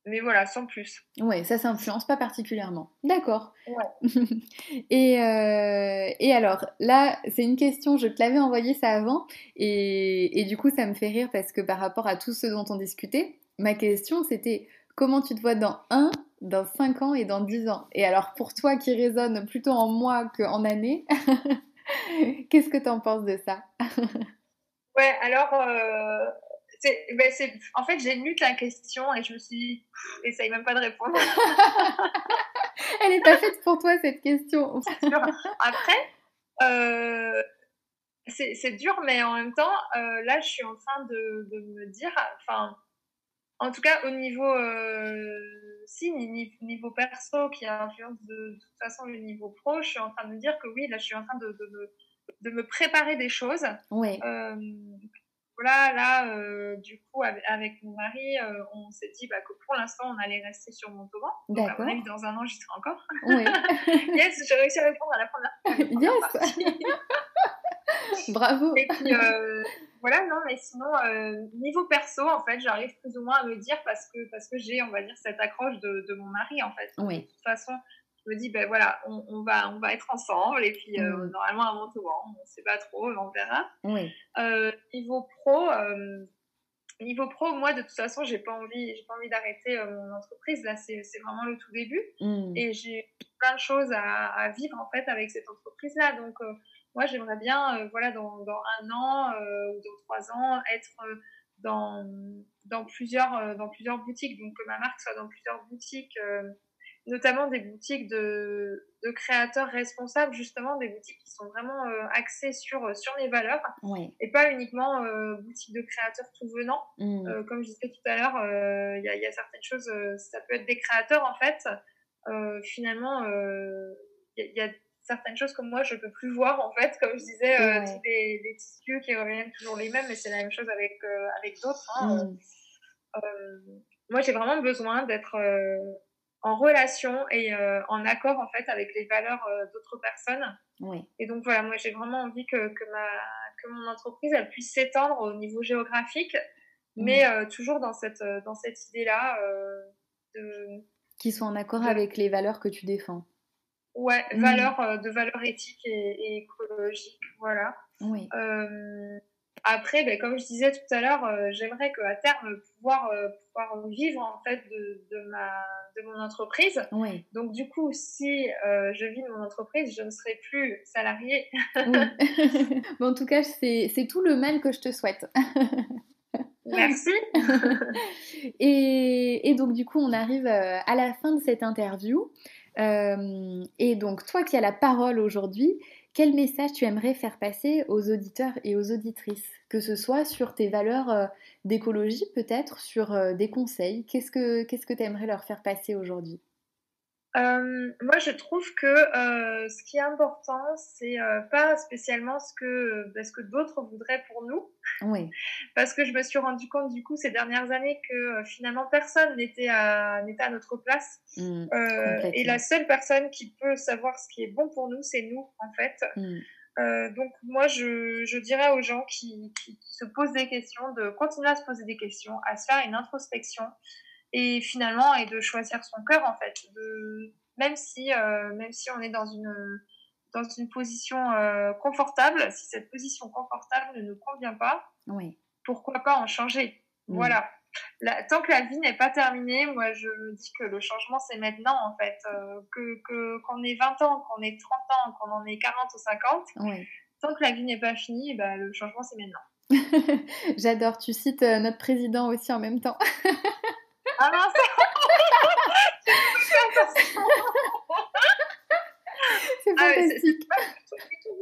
mais voilà, sans plus. Oui, ça s'influence pas particulièrement. D'accord. Ouais. et, euh, et alors, là, c'est une question, je te l'avais envoyé ça avant, et, et, du coup, ça me fait rire parce que par rapport à tout ce dont on discutait, ma question, c'était comment tu te vois dans 1, dans 5 ans et dans 10 ans? Et alors, pour toi qui résonne plutôt en mois qu'en années, qu'est-ce que tu en penses de ça? Ouais, alors, euh, ben en fait, j'ai lu ta question et je me suis dit, essaye même pas de répondre. Elle est pas faite pour toi, cette question. Après, euh, c'est dur, mais en même temps, euh, là, je suis en train de, de me dire, enfin, en tout cas, au niveau, euh, si, niveau perso qui influence de, de, toute façon le niveau pro, je suis en train de me dire que oui, là, je suis en train de, de de me préparer des choses. Oui. Euh, voilà, là, euh, du coup, avec, mon mari, euh, on s'est dit bah, que pour l'instant, on allait rester sur Montauban. Donc, à mon avis, dans un an, j'y serai encore. Oui. yes, j'ai réussi à répondre à la première, yes. Bravo. Et puis, voilà, non, mais sinon, niveau perso, en fait, j'arrive plus ou moins à me dire parce que, parce que j'ai, on va dire, cette accroche de, de mon mari, en fait. Oui. De toute façon, me dis, ben voilà, on, va, on va être ensemble et puis mmh. normalement à Montauban, on ne sait pas trop, on verra. Oui. niveau pro, Niveau pro, moi, de toute façon, j'ai pas envie, j'ai pas envie d'arrêter euh, mon entreprise. Là, c'est vraiment le tout début. Mm. Et j'ai plein de choses à, à, vivre, en fait, avec cette entreprise-là. Donc, euh, moi, j'aimerais bien, euh, voilà, dans, dans, un an ou dans trois ans, être dans, dans, plusieurs, dans plusieurs boutiques. Donc, que ma marque soit dans plusieurs boutiques notamment des boutiques de, de, créateurs responsables, justement, des boutiques qui sont vraiment euh, axées sur, euh, sur les valeurs et pas uniquement euh, boutiques de créateurs tout venant. Mmh. Euh, comme je disais tout à l'heure, il y, y, a certaines choses, ça peut être des créateurs en fait. finalement, il y, a certaines choses comme moi, je peux plus voir en fait, comme je disais, tous les, les, tissus qui reviennent toujours les mêmes, mais c'est la même chose avec, avec d'autres. Hein. Mmh. moi, j'ai vraiment besoin d'être en relation et euh, en accord en fait avec les valeurs euh, d'autres personnes. Et donc voilà, moi j'ai vraiment envie que, que, ma, que mon entreprise elle puisse s'étendre au niveau géographique, mais euh, toujours dans cette, dans cette idée-là de... Qui soit en accord avec les valeurs que tu défends. Ouais, mmh. valeurs, de valeurs éthiques et, écologiques, voilà. Oui. Après, ben, comme je disais tout à l'heure, euh, j'aimerais qu'à terme pouvoir, euh, pouvoir vivre en fait de, de, ma, de mon entreprise. Oui. Donc du coup, si euh, je vis de mon entreprise, je ne serai plus salariée. oui. en tout cas, c'est tout le mal que je te souhaite. Merci. et, et, donc du coup, on arrive à la fin de cette interview. et donc toi qui as la parole aujourd'hui, quel message tu aimerais faire passer aux auditeurs et aux auditrices? Que ce soit sur tes valeurs euh, d'écologie, peut-être, sur euh, des conseils. Qu'est-ce que tu aimerais leur faire passer aujourd'hui? Euh, moi, je trouve que euh, ce qui est important, c'est euh, pas spécialement ce que, bah, ce que d'autres voudraient pour nous. Oui. Parce que je me suis rendu compte, du coup, ces dernières années, que finalement, personne n'était à, n'était à notre place. Mmh, et la seule personne qui peut savoir ce qui est bon pour nous, c'est nous, en fait. Mmh. donc, moi, je, je, dirais aux gens qui, qui, qui se posent des questions de continuer à se poser des questions, à se faire une introspection et finalement et de choisir son cœur en fait. De même si euh, même si on est dans une dans une position euh, confortable si cette position confortable ne nous convient pas oui. pourquoi pas en changer? Voilà. Tant que la vie n'est pas terminée moi je me dis que le changement c'est maintenant en fait. Euh, que qu'on ait 20 ans qu'on ait 30 ans qu'on en ait 40 ou 50 oui. tant que la vie n'est pas finie bah, le changement c'est maintenant. J'adore, tu cites notre président aussi en même temps. Ah non, c'est ah fantastique.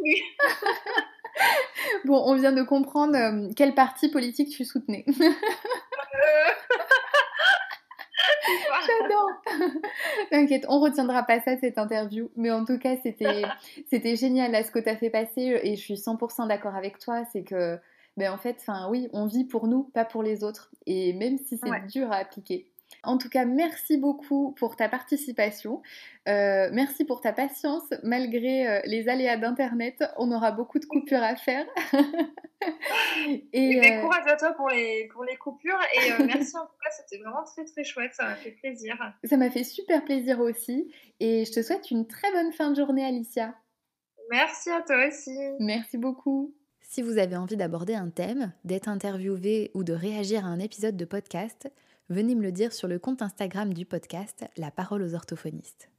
bon, on vient de comprendre euh, quel parti politique tu soutenais. J'adore. T'inquiète, on retiendra pas ça cette interview, mais en tout cas c'était c'était génial là ce que tu as fait passer et je suis 100% d'accord avec toi, c'est que ben en fait, enfin oui, on vit pour nous, pas pour les autres. Et même si c'est dur à appliquer. En tout cas, merci beaucoup pour ta participation. Euh, merci pour ta patience. Malgré euh, les aléas d'Internet, on aura beaucoup de coupures à faire. et, euh, courage à toi pour les, pour les coupures. Et merci en tout cas, c'était vraiment très très chouette. Ça m'a fait plaisir. Ça m'a fait super plaisir aussi. Et je te souhaite une très bonne fin de journée, Alicia. Merci à toi aussi. Merci beaucoup. Si vous avez envie d'aborder un thème, d'être interviewé ou de réagir à un épisode de podcast, venez me le dire sur le compte Instagram du podcast La parole aux orthophonistes.